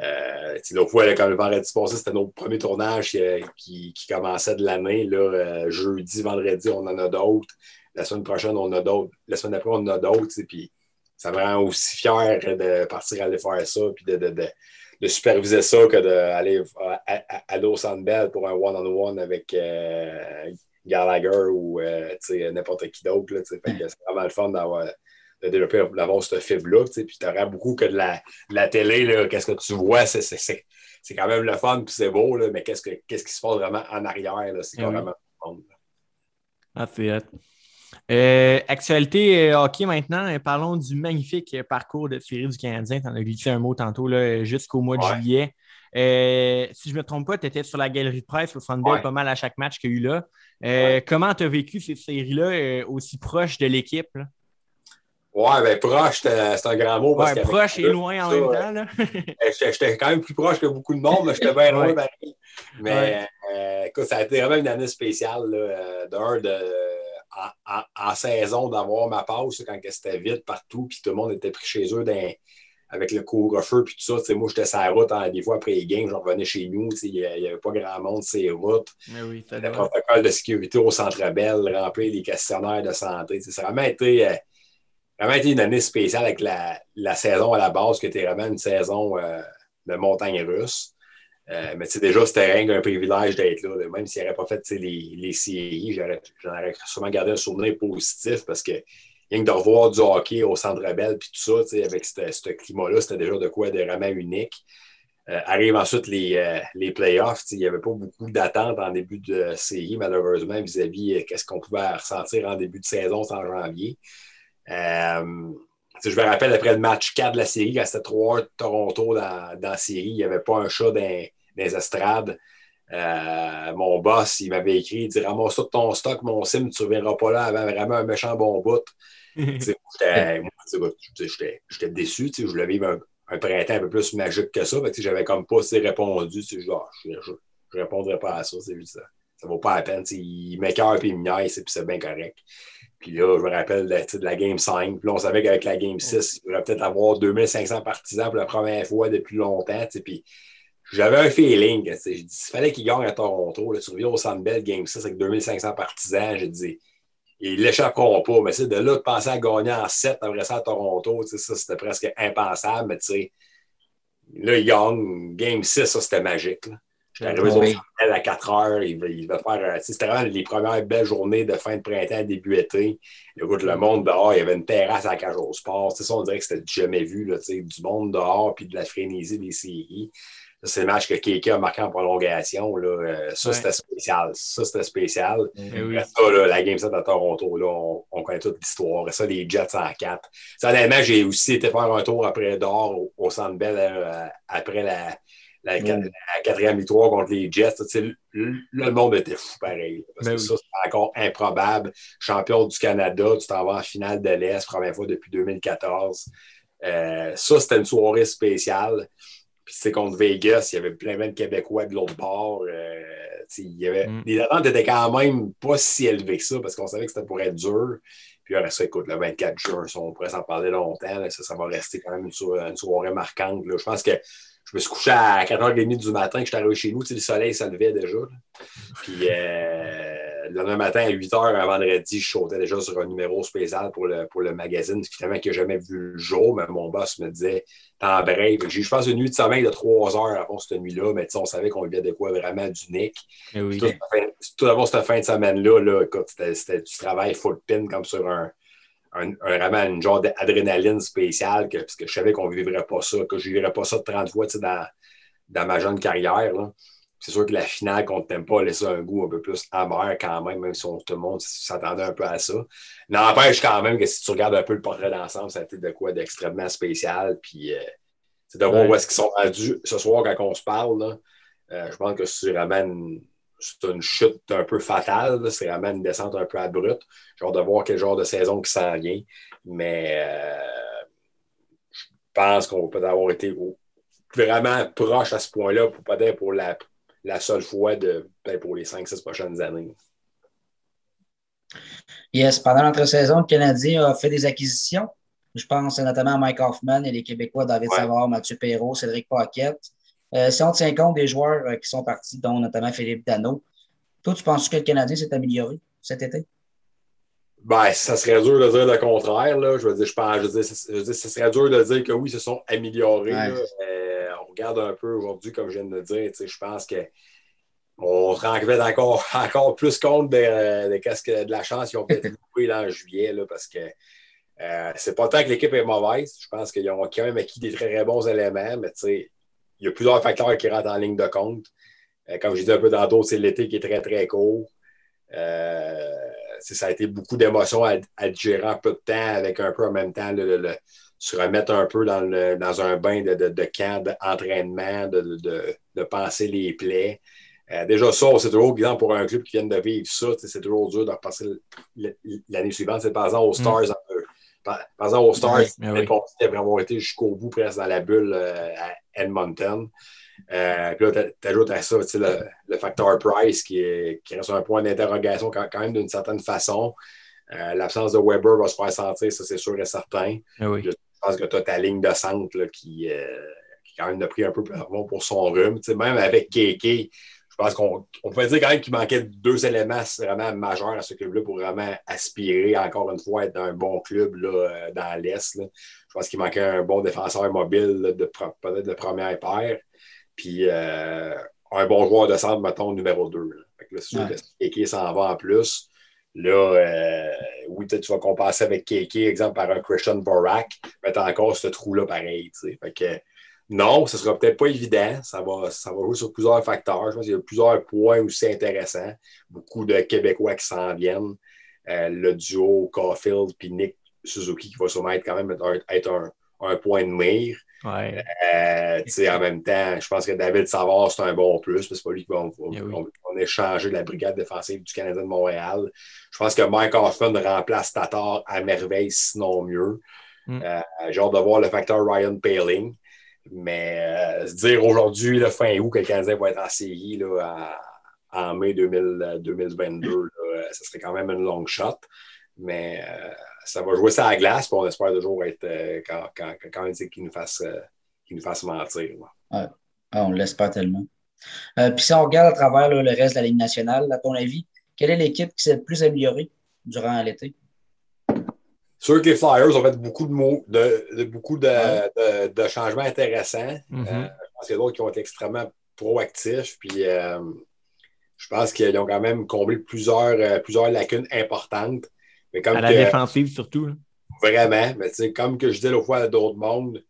Speaker 3: euh, L'autre fois, quand le vendredi passé, c'était notre premier tournage qui, qui, commençait de l'année. Euh, jeudi, vendredi, on en a d'autres. La semaine prochaine, on en a d'autres. La semaine d'après, on en a d'autres. Puis ça me rend aussi fier de partir aller faire ça, puis de, de, de, superviser ça que d'aller à, à, Los Angeles pour un one-on-one avec euh, Gallagher ou euh, n'importe qui d'autre. C'est vraiment le fun d'avoir de développer, d'avoir cette fibre-là. Puis tu auras beaucoup que de la, la télé, qu'est-ce que tu vois, c'est quand même le fun, puis c'est beau, là, mais qu'est-ce, que, qu'est-ce qui se passe vraiment en arrière? Là, c'est
Speaker 1: Eh oui.
Speaker 3: carrément fun.
Speaker 1: Ah, c'est. Euh, actualité euh, hockey maintenant, Euh, parlons du magnifique parcours de série du Canadien. Tu en as glissé un mot tantôt jusqu'au mois de
Speaker 3: Ouais.
Speaker 1: juillet. Euh, si je ne me trompe pas, tu étais sur la galerie de presse au Bell
Speaker 3: Ouais.
Speaker 1: pas mal à chaque match qu'il y a eu là. Euh, Comment tu as vécu ces séries-là aussi proches de l'équipe?
Speaker 3: Ouais, ben proche, c'est un grand mot. Parce
Speaker 1: Ouais, proche et loin en
Speaker 3: ça,
Speaker 1: même temps. là.
Speaker 3: Euh, J'étais quand même plus proche que beaucoup de monde, mais j'étais bien loin pareil. Mais euh, écoute, ça a été vraiment une année spéciale. D'un, de, en, en- en saison, d'avoir ma pause quand c'était vite partout, puis tout le monde était pris chez eux dans- avec le couvre-feu, puis tout ça. Moi, j'étais sur la route, hein, des fois après les games, je revenais chez nous. Il n'y avait pas grand monde sur les routes.
Speaker 1: Mais oui,
Speaker 3: Le protocole de sécurité au Centre Bell, remplir les questionnaires de santé. Ça a vraiment été, euh, vraiment été une année spéciale avec la, la saison à la base, qui était vraiment une saison euh, de montagne russe. Euh, mais sais, déjà, c'était rien qu'un privilège d'être là. Même s'il n'aurait pas fait les, les j'en aurais sûrement gardé un souvenir positif parce que rien que de revoir du hockey au Centre Bell puis tout ça, avec ce climat-là, c'était déjà de quoi de vraiment unique. Euh, arrivent ensuite les, euh, les playoffs. Il n'y avait pas beaucoup d'attente en début de série, malheureusement, vis-à-vis euh, qu'est-ce qu'on pouvait ressentir en début de saison en janvier. Je me rappelle après le match 4 de la série, quand c'était 3 Toronto dans, dans la série, il n'y avait pas un chat dans les estrades. Euh, mon boss, il m'avait écrit, il dit Ramasse tout ton stock, mon sim, tu ne reviendras pas là avant vraiment un méchant bon bout. J'étais- déçu. Je voulais vivre un, un printemps un peu plus magique que ça. J'avais comme pas répondu. sais, Je ne répondrais pas à ça. c'est juste Ça ne vaut pas la peine. Il m'écœure et il me niaise, puis c'est bien correct. Puis là, je me rappelle de, la Game 5. Puis là, on savait qu'avec la Game 6, il y aurait peut-être avoir 2500 partisans pour la première fois depuis longtemps. Puis j'avais un feeling. Je dis, il fallait qu'il gagne à Toronto. Là, tu reviens au Centre Bell Game 6 avec 2500 partisans. J'ai dit, ils l'échapperont pas. Mais c'est de là de penser à gagner en 7 après ça à Toronto, ça, c'était presque impensable. Mais tu sais, là, ils gagnent. Game 6, ça, c'était magique. là. J'étais arrivé
Speaker 2: Oui.
Speaker 3: au Centre Bell à 4 heures. Il va, il va faire. C'était vraiment les premières belles journées de fin de printemps, début été. Écoute, le monde dehors, il y avait une terrasse à la cage au sport. Ça, on dirait que c'était jamais vu. Là, du monde dehors, puis de la frénésie des séries. C'est le match que Keke a marqué en prolongation. Là. Euh, Ça,
Speaker 1: Ouais.
Speaker 3: c'était spécial. Ça, c'était spécial.
Speaker 1: Eh oui.
Speaker 3: Ça, là, la Game 7 à Toronto, là, on, on connaît toute l'histoire. Après ça, les Jets en 4. Ça, honnêtement, j'ai aussi été faire un tour après dehors au, au Centre Bell euh, après la, la,
Speaker 2: Mm.
Speaker 3: la quatrième victoire contre les Jets. Le, le monde était fou pareil. Parce
Speaker 1: Ben
Speaker 3: que
Speaker 1: oui.
Speaker 3: ça, c'est encore improbable. Champion du Canada, tu t'en vas en finale de l'Est, première fois depuis 2014. Euh, ça, c'était une soirée spéciale. Puis c'est contre Vegas, il y avait plein de Québécois de l'autre bord. Euh, tu sais, il y avait,
Speaker 1: Mm.
Speaker 3: Les attentes étaient quand même pas si élevées que ça parce qu'on savait que c'était pour être dur. Puis après ça, écoute, le 24 juin, ça, on pourrait s'en parler longtemps. là, ça, ça va rester quand même une, so- une soirée marquante. là. Je pense que je me suis couché à 4h30 du matin, que je suis arrivé chez nous. Le soleil, ça levait déjà. là. Puis euh, le lendemain matin, à 8h, un vendredi, je sautais déjà sur un numéro spécial pour le, pour le magazine, finalement, que jamais vu le jour. Mais mon boss me disait, t'en brave. J'ai eu, je pense, une nuit de sommeil de 3 heures avant cette nuit-là. Mais tu sais, on savait qu'on vivait de quoi vraiment d'unique.
Speaker 1: Eh oui.
Speaker 3: Tout, tout d'abord, cette fin de semaine-là, là, écoute, c'était, du travail full pin comme sur un, un, un- vraiment une genre d'adrénaline spéciale, que, parce que je savais qu'on ne vivrait pas ça, que je ne vivrais pas ça 30 fois tu sais, dans, dans ma jeune carrière. là. C'est sûr que la finale contre Tempa laissait un goût un peu plus amer quand même, même si on, tout le monde s'attendait un peu à ça. N'empêche quand même que si tu regardes un peu le portrait d'ensemble, ça a été de quoi d'extrêmement spécial. Puis euh, c'est de voir
Speaker 1: Ouais.
Speaker 3: où est-ce qu'ils sont rendus ce soir quand on se parle. là. Euh, je pense que c'est vraiment une, une chute un peu fatale. C'est vraiment une descente un peu abrupte. Genre de voir quel genre de saison qui s'en vient. Mais euh, je pense qu'on va peut-être avoir été au- vraiment proche à ce point-là, pour peut-être pour la, la seule fois de pour les 5-6 prochaines années.
Speaker 2: Yes, pendant l'entre-saison, le Canadien a fait des acquisitions. Je pense notamment à Mike Hoffman et les Québécois David
Speaker 3: Ouais.
Speaker 2: Savard, Mathieu Perrault, Cédric Paquette. Euh, si on tient compte des joueurs euh, qui sont partis, dont notamment Philippe Dano, toi, tu penses que le Canadien s'est amélioré cet été?
Speaker 3: Ben, ça serait dur de dire le contraire. Là. Je veux dire, je pense, je veux dire, ça, je veux dire, ça serait dur de dire que oui, ils se sont améliorés.
Speaker 2: Ouais.
Speaker 3: Euh, on regarde un peu aujourd'hui, comme je viens de le dire. tu sais, Je pense que on se rend compte encore, encore plus compte de, de, la chance qu'ils ont peut-être loupé là, en juillet, là, parce que euh, c'est pas tant que l'équipe est mauvaise. Je pense qu'ils ont quand même acquis des très, très bons éléments, mais tu sais, il y a plusieurs facteurs qui rentrent en ligne de compte. Euh, comme je disais un peu tantôt, c'est l'été qui est très, très court. Euh, ça a été beaucoup d'émotions à, à, gérer en peu de temps, avec un peu en même temps le, se remettre un peu dans, le, dans un bain de, de, de camp d'entraînement, de, de, penser les plaies. Euh, déjà, ça, c'est toujours, exemple, pour un club qui vient de vivre ça, c'est toujours dur de repasser l'année suivante. C'est par exemple aux Stars, mm. par, exemple aux Stars, oui, oui. vraiment été jusqu'au bout presque dans la bulle à Edmonton. Euh, puis là, tu ajoutes à ça le, le, facteur price qui, est, qui reste un point d'interrogation quand, même d'une certaine façon. Euh, l'absence de Weber va se faire sentir, ça c'est sûr et certain.
Speaker 1: Ah je
Speaker 3: pense que tu as ta ligne de centre là, qui, euh, qui, quand même a pris un peu pour son rhume. même avec Keke, je pense qu'on on peut dire quand même qu'il manquait deux éléments vraiment majeurs à ce club-là pour vraiment aspirer, encore une fois, à être dans un bon club là, dans l'Est. Je pense qu'il manquait un bon défenseur mobile, de, peut-être de première paire. Puis euh, un bon joueur de centre, mettons, numéro 2. Là, sûr que Kéké s'en va en plus. Là, euh, oui, tu vas compenser avec Kéké, exemple, par un Christian Borak, mais tu encore ce trou-là pareil. Fait que, non, ce ne sera peut-être pas évident. Ça va, ça va jouer sur plusieurs facteurs. Je pense qu'il y a plusieurs points aussi intéressants. Beaucoup de Québécois qui s'en viennent. Euh, le duo Caulfield puis Nick Suzuki qui va sûrement être quand même être un, un point de mire.
Speaker 1: Ouais.
Speaker 3: Euh, en même temps, je pense que David Savard, c'est un bon plus, parce que c'est pas lui qui va on, échanger la brigade défensive du Canada de Montréal. Je pense que Mike Hoffman remplace Tatar à merveille, sinon mieux. Mm. Euh, j'ai hâte de voir le facteur Ryan Paling. Mais euh, se dire aujourd'hui, le fin août, que le Canadien va être en série là, en mai 2022, ce serait quand même une long shot. Mais ça va jouer ça à la glace, puis on espère toujours être euh, quand, quand, quand même nous, fasse, euh, nous fasse mentir.
Speaker 2: Ouais. Ah, on l'espère tellement. Euh, puis si on regarde à travers le reste de la Ligue nationale, à ton avis, quelle est l'équipe qui s'est le plus améliorée durant l'été?
Speaker 3: Sûr que les Flyers ont fait beaucoup de mots, de, beaucoup de, de, changements intéressants. Mm-hmm. je pense qu'il y a d'autres qui ont été extrêmement proactifs. Puis je pense qu'ils ont quand même comblé plusieurs, plusieurs lacunes importantes
Speaker 1: à la défensive surtout.
Speaker 3: Vraiment. Mais comme que je disais l'autre fois à d'autres mondes,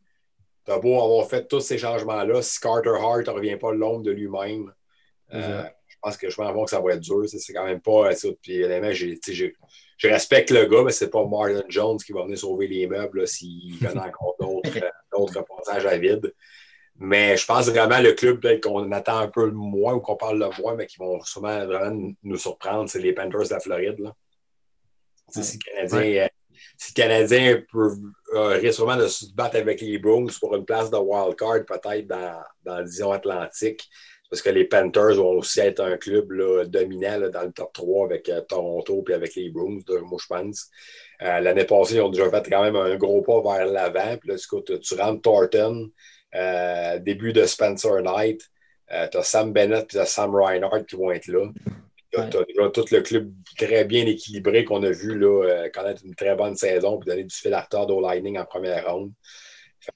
Speaker 3: t'as beau avoir fait tous ces changements-là, si Carter Hart ne revient pas l'ombre de lui-même, euh, je pense que je pense que ça va être dur. C'est quand même pas. Puis je respecte le gars, mais c'est pas Martin Jones qui va venir sauver les meubles s'il a encore d'autres passages à vide. Mais je pense vraiment le club qu'on attend un peu moins ou qu'on parle le moins, mais qui vont sûrement vraiment nous surprendre, c'est les Panthers de la Floride. Là. Si le Canadien, peut, euh, sûrement de se battre avec les Bruins pour une place de wildcard, peut-être dans, dans la division atlantique, parce que les Panthers vont aussi être un club dominant dans le top 3 avec euh, Toronto et avec les Bruins, moi je pense. Euh, l'année passée, ils ont déjà fait quand même un gros pas vers l'avant. Puis là, tu, tu rentres Thornton, début de Spencer Knight, tu as Sam Bennett et Sam Reinhardt qui vont être là. Tu as, déjà tout le club très bien équilibré qu'on a vu là, euh, connaître une très bonne saison et donner du fil à retard au Lightning en première ronde.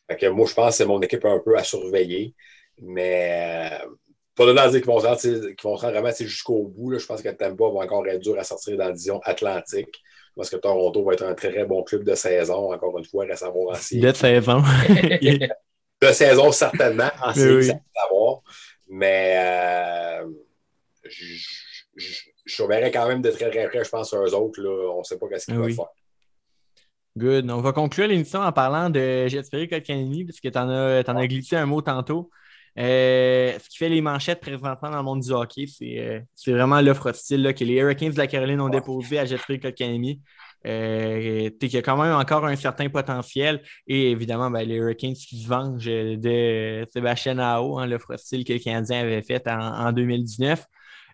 Speaker 3: que moi, je pense que c'est mon équipe un peu à surveiller. Mais euh, pas de dire qu'ils vont se rendre, vraiment jusqu'au bout. Je pense que Tampa va encore être dur à sortir dans la division atlantique. Je pense que Toronto va être un très, bon club de saison, encore une fois, à savoir
Speaker 1: en De saison.
Speaker 3: de saison, certainement, en série, savoir. Mais euh, je, surveillerais quand même de très très près, je pense, sur eux autres. Là. On ne sait pas ce qu'ils vont faire.
Speaker 1: Good. On va conclure l'émission en parlant de Jesperi Kotkaniemi, parce que tu en, as glissé un mot tantôt. Euh, ce qui fait les manchettes présentement dans le monde du hockey, c'est euh, vraiment l'offre hostile que les Hurricanes de la Caroline ont déposé à Jeffrey Kotkaniemi. Euh, il y a quand même encore un certain potentiel. Et évidemment, ben, les Hurricanes qui se vengent de Sébastien Ao, hein, l'offre hostile que le Canadien avait faite en, en 2019.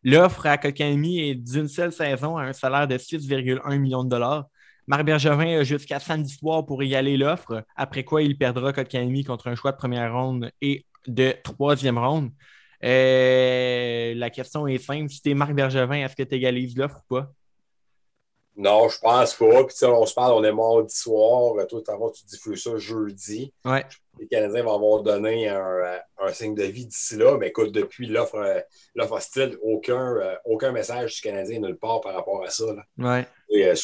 Speaker 1: L'offre à Kotkaniemi est d'une seule saison à un salaire de 6,1 millions de dollars. Marc Bergevin a jusqu'à samedi soir pour égaler l'offre, après quoi il perdra Kotkaniemi contre un choix de première ronde et de troisième ronde. Euh, la question est simple. Si tu es Marc Bergevin, est-ce que tu égalises l'offre ou pas?
Speaker 3: Non, je pense pas. Puis on se parle, on est mardi soir. Toi, tu diffuses ça jeudi.
Speaker 1: Ouais.
Speaker 3: Les Canadiens vont avoir donné un, un signe de vie d'ici là. Mais écoute, depuis l'offre hostile, aucun, aucun message du Canadien nulle part par rapport à ça.
Speaker 1: Ouais.
Speaker 3: Euh,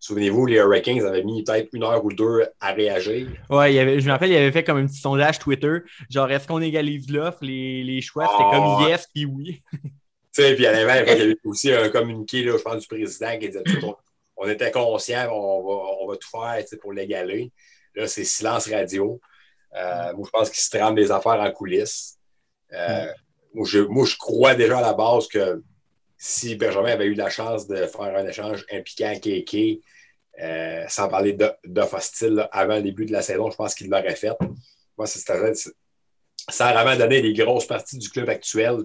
Speaker 3: Souvenez-vous, les Hurricanes avaient mis peut-être une heure ou deux à réagir.
Speaker 1: Ouais, je me rappelle, il avait fait comme un petit sondage Twitter. Genre, est-ce qu'on égalise l'offre? Les, les, choix, c'était comme ah. yes puis oui.
Speaker 3: tu sais, puis à l'inverse, il y avait aussi un communiqué, là, je pense, du président qui disait on, on était conscient, on va, on va tout faire pour l'égaler. Là, c'est silence radio. Euh, moi, je pense qu'il se trame des affaires en coulisses. Euh, moi, je, moi, je crois déjà à la base que si Benjamin avait eu la chance de faire un échange impliquant KK, euh, sans parler d'offre hostile avant le début de la saison, je pense qu'il l'aurait fait. Moi, sans vraiment donner des grosses parties du club actuel,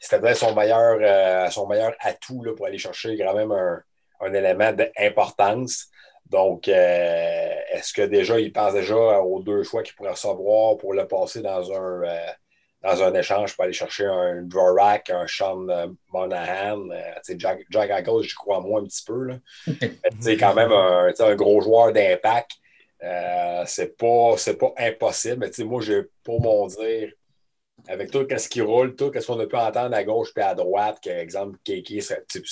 Speaker 3: c'était son meilleur, euh, son meilleur atout là, pour aller chercher quand même un, un élément d'importance. Donc, euh, est-ce que déjà, il pense déjà aux deux choix qu'il pourrait recevoir pour le passer dans un, dans un échange pour aller chercher un Dvorak, un Sean euh, Monahan. Euh, Jack, Jack Eichel, j'y crois moins un petit peu. C'est quand même un, un gros joueur d'impact. Euh, c'est pas, pas impossible. Mais moi, j'ai pour mon dire, avec tout ce qui roule, tout ce qu'on a pu entendre à gauche et à droite, par exemple, Kiki,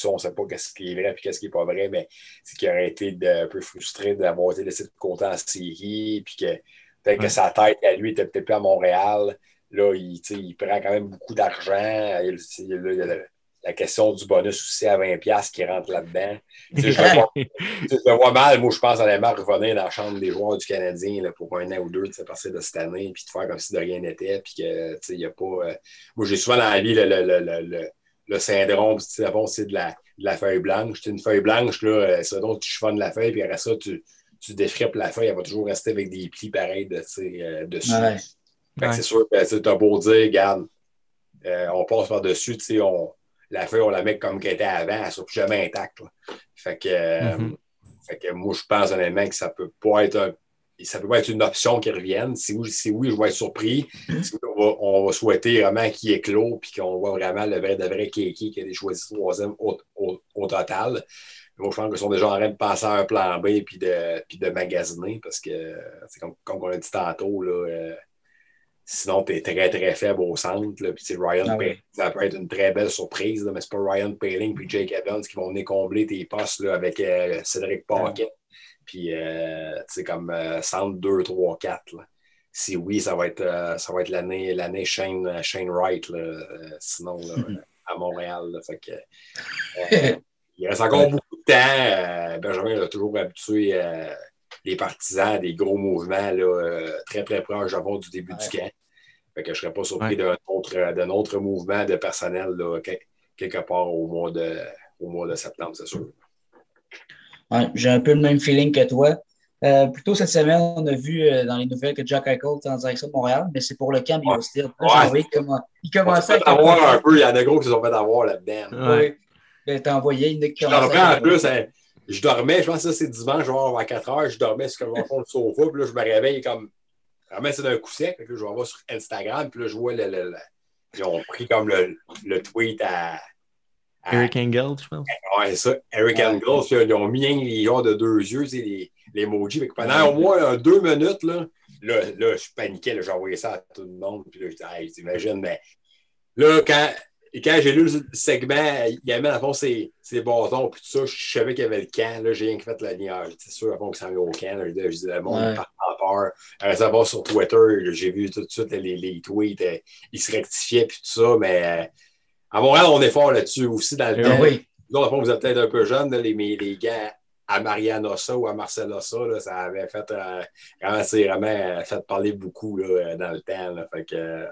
Speaker 3: on ne sait pas ce qui est vrai et qu'est-ce qui n'est pas vrai, mais c'est qu'il aurait été un peu frustré d'avoir été laissé de côté en série, puis que peut-être que sa tête à lui était peut-être plus à Montréal. Là, il, prend quand même beaucoup d'argent. Il, la question du bonus aussi à 20$ qui rentre là-dedans. je, le vois mal, moi, je pense honnêtement revenir dans la chambre des joueurs du Canadien là, pour un an ou deux, à partir de cette année, puis de faire comme si de rien n'était. Puis que, il y a pas. Euh, moi, j'ai souvent dans la vie le, le, le, le syndrome, c'est de la, de la feuille blanche. une feuille blanche, là, euh, c'est donc tu chiffonnes la feuille, puis après ça, tu, tu défrippes la feuille, elle va toujours rester avec des plis pareils de, euh, dessus. C'est sûr que tu as beau dire, regarde, euh, on passe par-dessus, on, la feuille, on la met comme qu'elle était avant, elle ne sera plus jamais intacte. Fait que, euh, mm-hmm. fait que moi, je pense honnêtement que ça peut pas être ça peut pas être une option qui revienne. Si oui, si oui je vais être surpris. Mm-hmm. on, va, souhaiter vraiment qu'il éclose puis qu'on voit vraiment le vrai de vrai Kiki qui a choisi troisième au, au, total. Moi, je pense qu'ils sont déjà en train de penser à un plan B puis de, puis de magasiner parce que, c'est comme, comme on a dit tantôt, là, euh, Sinon, tu es très, très faible au centre. Puis, Ryan ah ça peut être une très belle surprise, mais c'est pas Ryan Paling puis Jake Evans qui vont venir combler tes postes là, avec euh, Cédric ah. Paquet. Puis, euh, c'est comme euh, centre 2, 3, 4. Si oui, ça va être, euh, ça va être l'année, l'année Shane, Shane Wright. sinon, à Montréal. fait que, il reste encore beaucoup de temps. Benjamin a toujours habitué les partisans des gros mouvements là, euh, très très proches Japon du début du camp. Fait que je ne serais pas surpris d'un autre, autre, mouvement de personnel là, quelque part au mois de, au mois de septembre, c'est sûr.
Speaker 2: J'ai un peu le même feeling que toi. Euh, plus tôt cette semaine, on a vu euh, dans les nouvelles que Jack Eichel était en direction de Montréal, mais c'est pour le camp.
Speaker 3: Ouais. Comment... Il commençait à. avoir un peu, il y en a gros qui se sont fait avoir là-dedans.
Speaker 2: Oui. Ben, t'as envoyé une
Speaker 3: commençait. En plus, hein, je dormais, je pense que ça c'est dimanche, genre à 4 heures, je dormais sur le fond du sofa, puis là, je me réveille comme. Vraiment, c'est d'un coup sec, puis là, je vais sur Instagram, puis là, je vois le, le, Ils ont pris comme le, le tweet à.
Speaker 1: Eric Engel, je pense.
Speaker 3: Ouais, ça. Eric Engel, ils ont mis les gens de deux yeux, c'est les, les emojis. Pendant au moins deux minutes, là, là, là je paniquais, j'ai envoyé ça à tout le monde, puis là, je disais, hey, t'imagines, mais là, quand et quand j'ai lu le segment, il y avait à fond ses, ses bâtons, puis tout ça, je savais qu'il y avait le camp. Là, j'ai rien fait la ligne. C'est sûr, à fond, que ça au camp. Là, je disais, monde ouais. part en peur. À savoir sur Twitter, j'ai vu tout de suite les, les tweets. Euh, ils se rectifiaient, puis tout ça. Mais euh, à Montréal, on est fort là-dessus aussi dans le temps. Oui. Là, fond, vous êtes peut-être un peu jeune, les, les gars à Marianne Ossa ou à Marcel Ossa, là, ça avait fait euh, vraiment, vraiment fait parler beaucoup là, dans le temps. Là, fait que,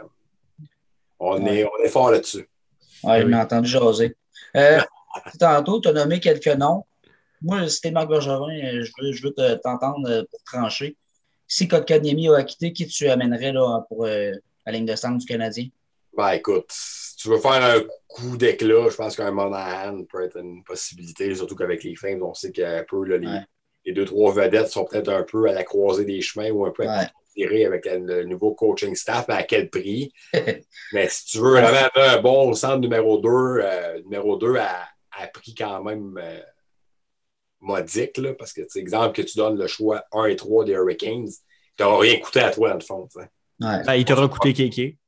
Speaker 3: on, est, on est fort là-dessus.
Speaker 2: Oui, il m'a entendu jaser. Euh, tantôt, tu as nommé quelques noms. Moi, c'était Marc Bergerin, euh, je veux, t'entendre euh, pour trancher. Si Kotkaniemi a quitté, qui tu amènerais là, pour la ligne de centre du Canadien?
Speaker 3: Ben écoute, si tu veux faire un coup d'éclat, je pense qu'un Monahan peut être une possibilité, surtout qu'avec les fins, on sait qu'un peu les, les, deux, trois vedettes sont peut-être un peu à la croisée des chemins ou un peu à avec le nouveau coaching staff, mais à quel prix? mais si tu veux vraiment un bon centre numéro 2, euh, numéro 2 à, prix quand même euh, modique, là, parce que, exemple, que tu donnes le choix 1 et 3 des Hurricanes, tu n'auras rien coûté à toi, dans le fond.
Speaker 1: Ouais. Ben, il t'aura coûté Kéké.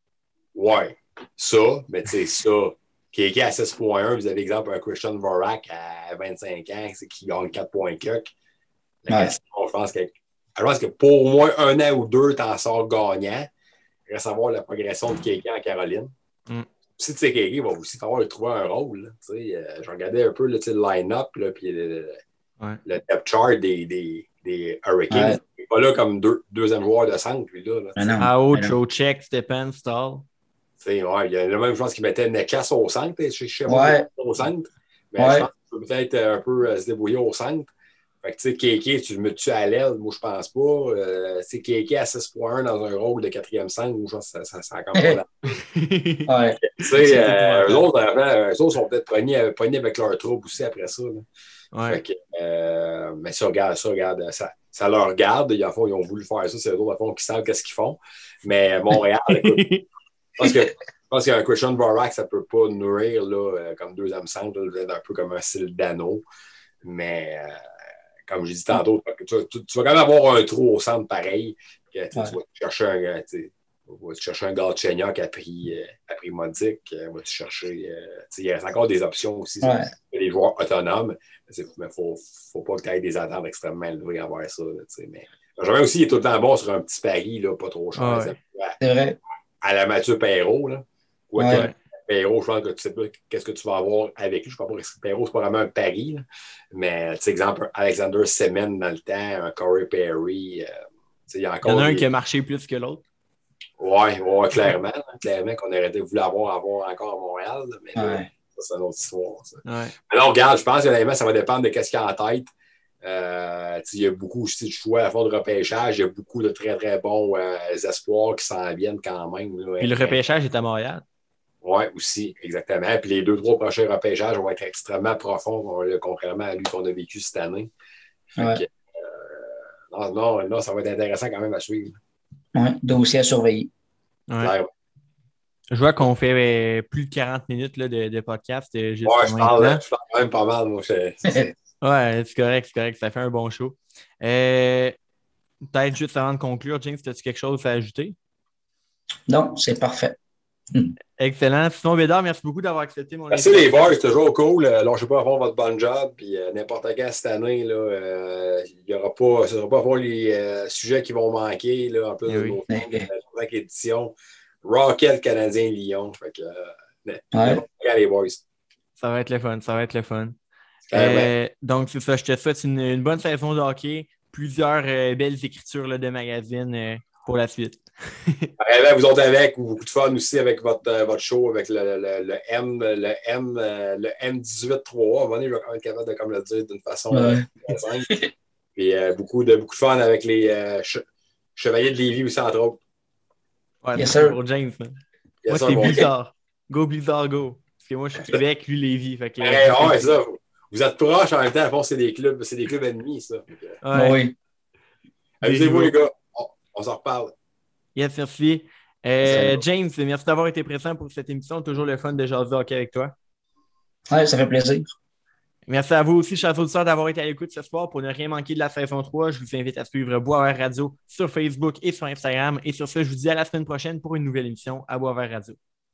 Speaker 3: Ouais, ça, mais tu sais, ça, Kéké à 6.1, vous avez exemple un Christian Vorak à 25 ans qui gagne 4 question, je pense que je pense que pour au moins un an ou deux, tu en sors gagnant. Il reste à voir la progression de Kéké en Caroline. Mm. Si tu sais Kéké, il va aussi falloir trouver un rôle. Euh, je regardais un peu le line-up, puis le, ouais. le, depth chart des, des, des Hurricanes. Il n'est pas là comme deux, deuxième joueur de centre, lui. là.
Speaker 1: là Ao, Joe Check, Stephen, Stall.
Speaker 3: Ouais, il y a la même chose qu'il mettait Nekas au centre. Je sais pas au centre. Mais je pense qu'il peut peut-être un peu euh, se débrouiller au centre. Fait que, tu sais, Kéké, tu le mets-tu à l'aile? Moi, je pense pas. Euh, c'est Kéké à 6.1 dans un rôle de quatrième centre, moi, ça, ça, ça a quand même pas ouais. Tu sais, euh, eux, autres, eux autres sont peut-être pognés, avec leur troupe aussi après ça. Là. Ouais. Fait que, euh, mais ça, regarde, ça, regarde, ça, ça leur garde. Ils, ils ont voulu faire ça, c'est eux autres, fond, qui savent qu'est-ce qu'ils font. Mais Montréal, écoute, parce que je pense qu'un Christian Barak, ça ne peut pas nourrir là, euh, comme deuxième centre, là, un peu comme un style d'anneau. Mais euh, comme j'ai dit tantôt, tu, vas quand même avoir un trou au centre pareil. tu, vas chercher un, tu vas chercher un gars de Chenya qui a pris, euh, a pris Modic. Euh, vas chercher. Euh, il reste encore des options aussi. Ouais. des joueurs autonomes. Mais il ne faut, faut, pas que tu aies des attentes extrêmement élevées à voir ça. mais Benjamin aussi, il est tout le temps bon sur un petit pari, là, pas trop cher.
Speaker 2: C'est vrai.
Speaker 3: À la Mathieu Perrault. Là. Perrault, je pense que tu sais pas qu'est-ce que tu vas avoir avec lui. Je ne sais pas si Perrault, c'est pas vraiment un pari. Mais, tu sais, exemple, Alexander Semen dans le temps, un Corey Perry. Euh,
Speaker 1: il y, a encore il y en a un qui a marché plus que l'autre.
Speaker 3: Oui, ouais, clairement. clairement qu'on aurait voulu avoir, avoir encore à Montréal. mais ça, c'est une autre histoire. Ça. Mais là, regarde, je pense que ça va dépendre de ce qu'il y a en tête. Euh, il y a beaucoup aussi de choix à fond de repêchage. Il y a beaucoup de très, très bons euh, espoirs qui s'en viennent quand même. Là,
Speaker 1: Puis le repêchage est à Montréal.
Speaker 3: Oui, aussi, exactement. Puis les deux, trois prochains repêchages vont être extrêmement profonds, contrairement à lui qu'on a vécu cette année. Euh, non, non, non, ça va être intéressant quand même à suivre.
Speaker 2: Oui, dossier à surveiller.
Speaker 1: Je vois qu'on fait euh, plus de 40 minutes là, de, de, podcast.
Speaker 3: Euh, oui, je parle, je parle quand même pas mal. Moi,
Speaker 1: oui, c'est correct, c'est correct. Ça fait un bon show. Peut-être juste avant de conclure, James, as-tu quelque chose à ajouter?
Speaker 2: Non, c'est parfait.
Speaker 1: Excellent. Simon Bédard, merci beaucoup d'avoir accepté
Speaker 3: mon Merci les boys, c'est toujours cool. Euh, lâchez pas à faire votre bon job. Puis euh, n'importe quand cette année, là, euh, il y aura pas, ce ne sera pas pour les sujets qui vont manquer. Là, en plus eh de nos de la édition. Rocket Canadien Lyon. Fait que, ouais. les boys.
Speaker 1: Ça va être le fun. Ça va être le fun. donc, c'est ça. Je te souhaite une, bonne saison de hockey. Plusieurs belles écritures là, de magazines pour la suite.
Speaker 3: Vous autres avec, beaucoup de fun aussi avec votre, euh, votre show, avec le, le, le M, le M, euh, le M18-3. À un moment donné, je vais quand même être capable de comme le dire d'une façon ouais. Euh, Puis beaucoup, de, beaucoup de fun avec les Chevaliers de Lévis aussi, entre autres.
Speaker 1: Ouais, yes, sir. pour James. moi, c'est Blizzard. Go Blizzard, go. Parce que moi, je suis Québec, lui, Lévis. Fait que,
Speaker 3: ouais, ça. Vous êtes proches en même temps. c'est des clubs, c'est des clubs ennemis, ça.
Speaker 2: Ouais. Oui.
Speaker 3: Amusez-vous, les gars. On, on s'en reparle.
Speaker 1: Yes, merci. Euh, James, merci d'avoir été présent pour cette émission. Toujours le fun de jaser hockey avec toi.
Speaker 2: Oui, ça fait plaisir.
Speaker 1: Merci à vous aussi, chers auditeurs, d'avoir été à l'écoute ce soir. Pour ne rien manquer de la saison 3, je vous invite à suivre Boisvert Radio sur Facebook et sur Instagram. Et sur ce, je vous dis à la semaine prochaine pour une nouvelle émission à Boisvert Radio.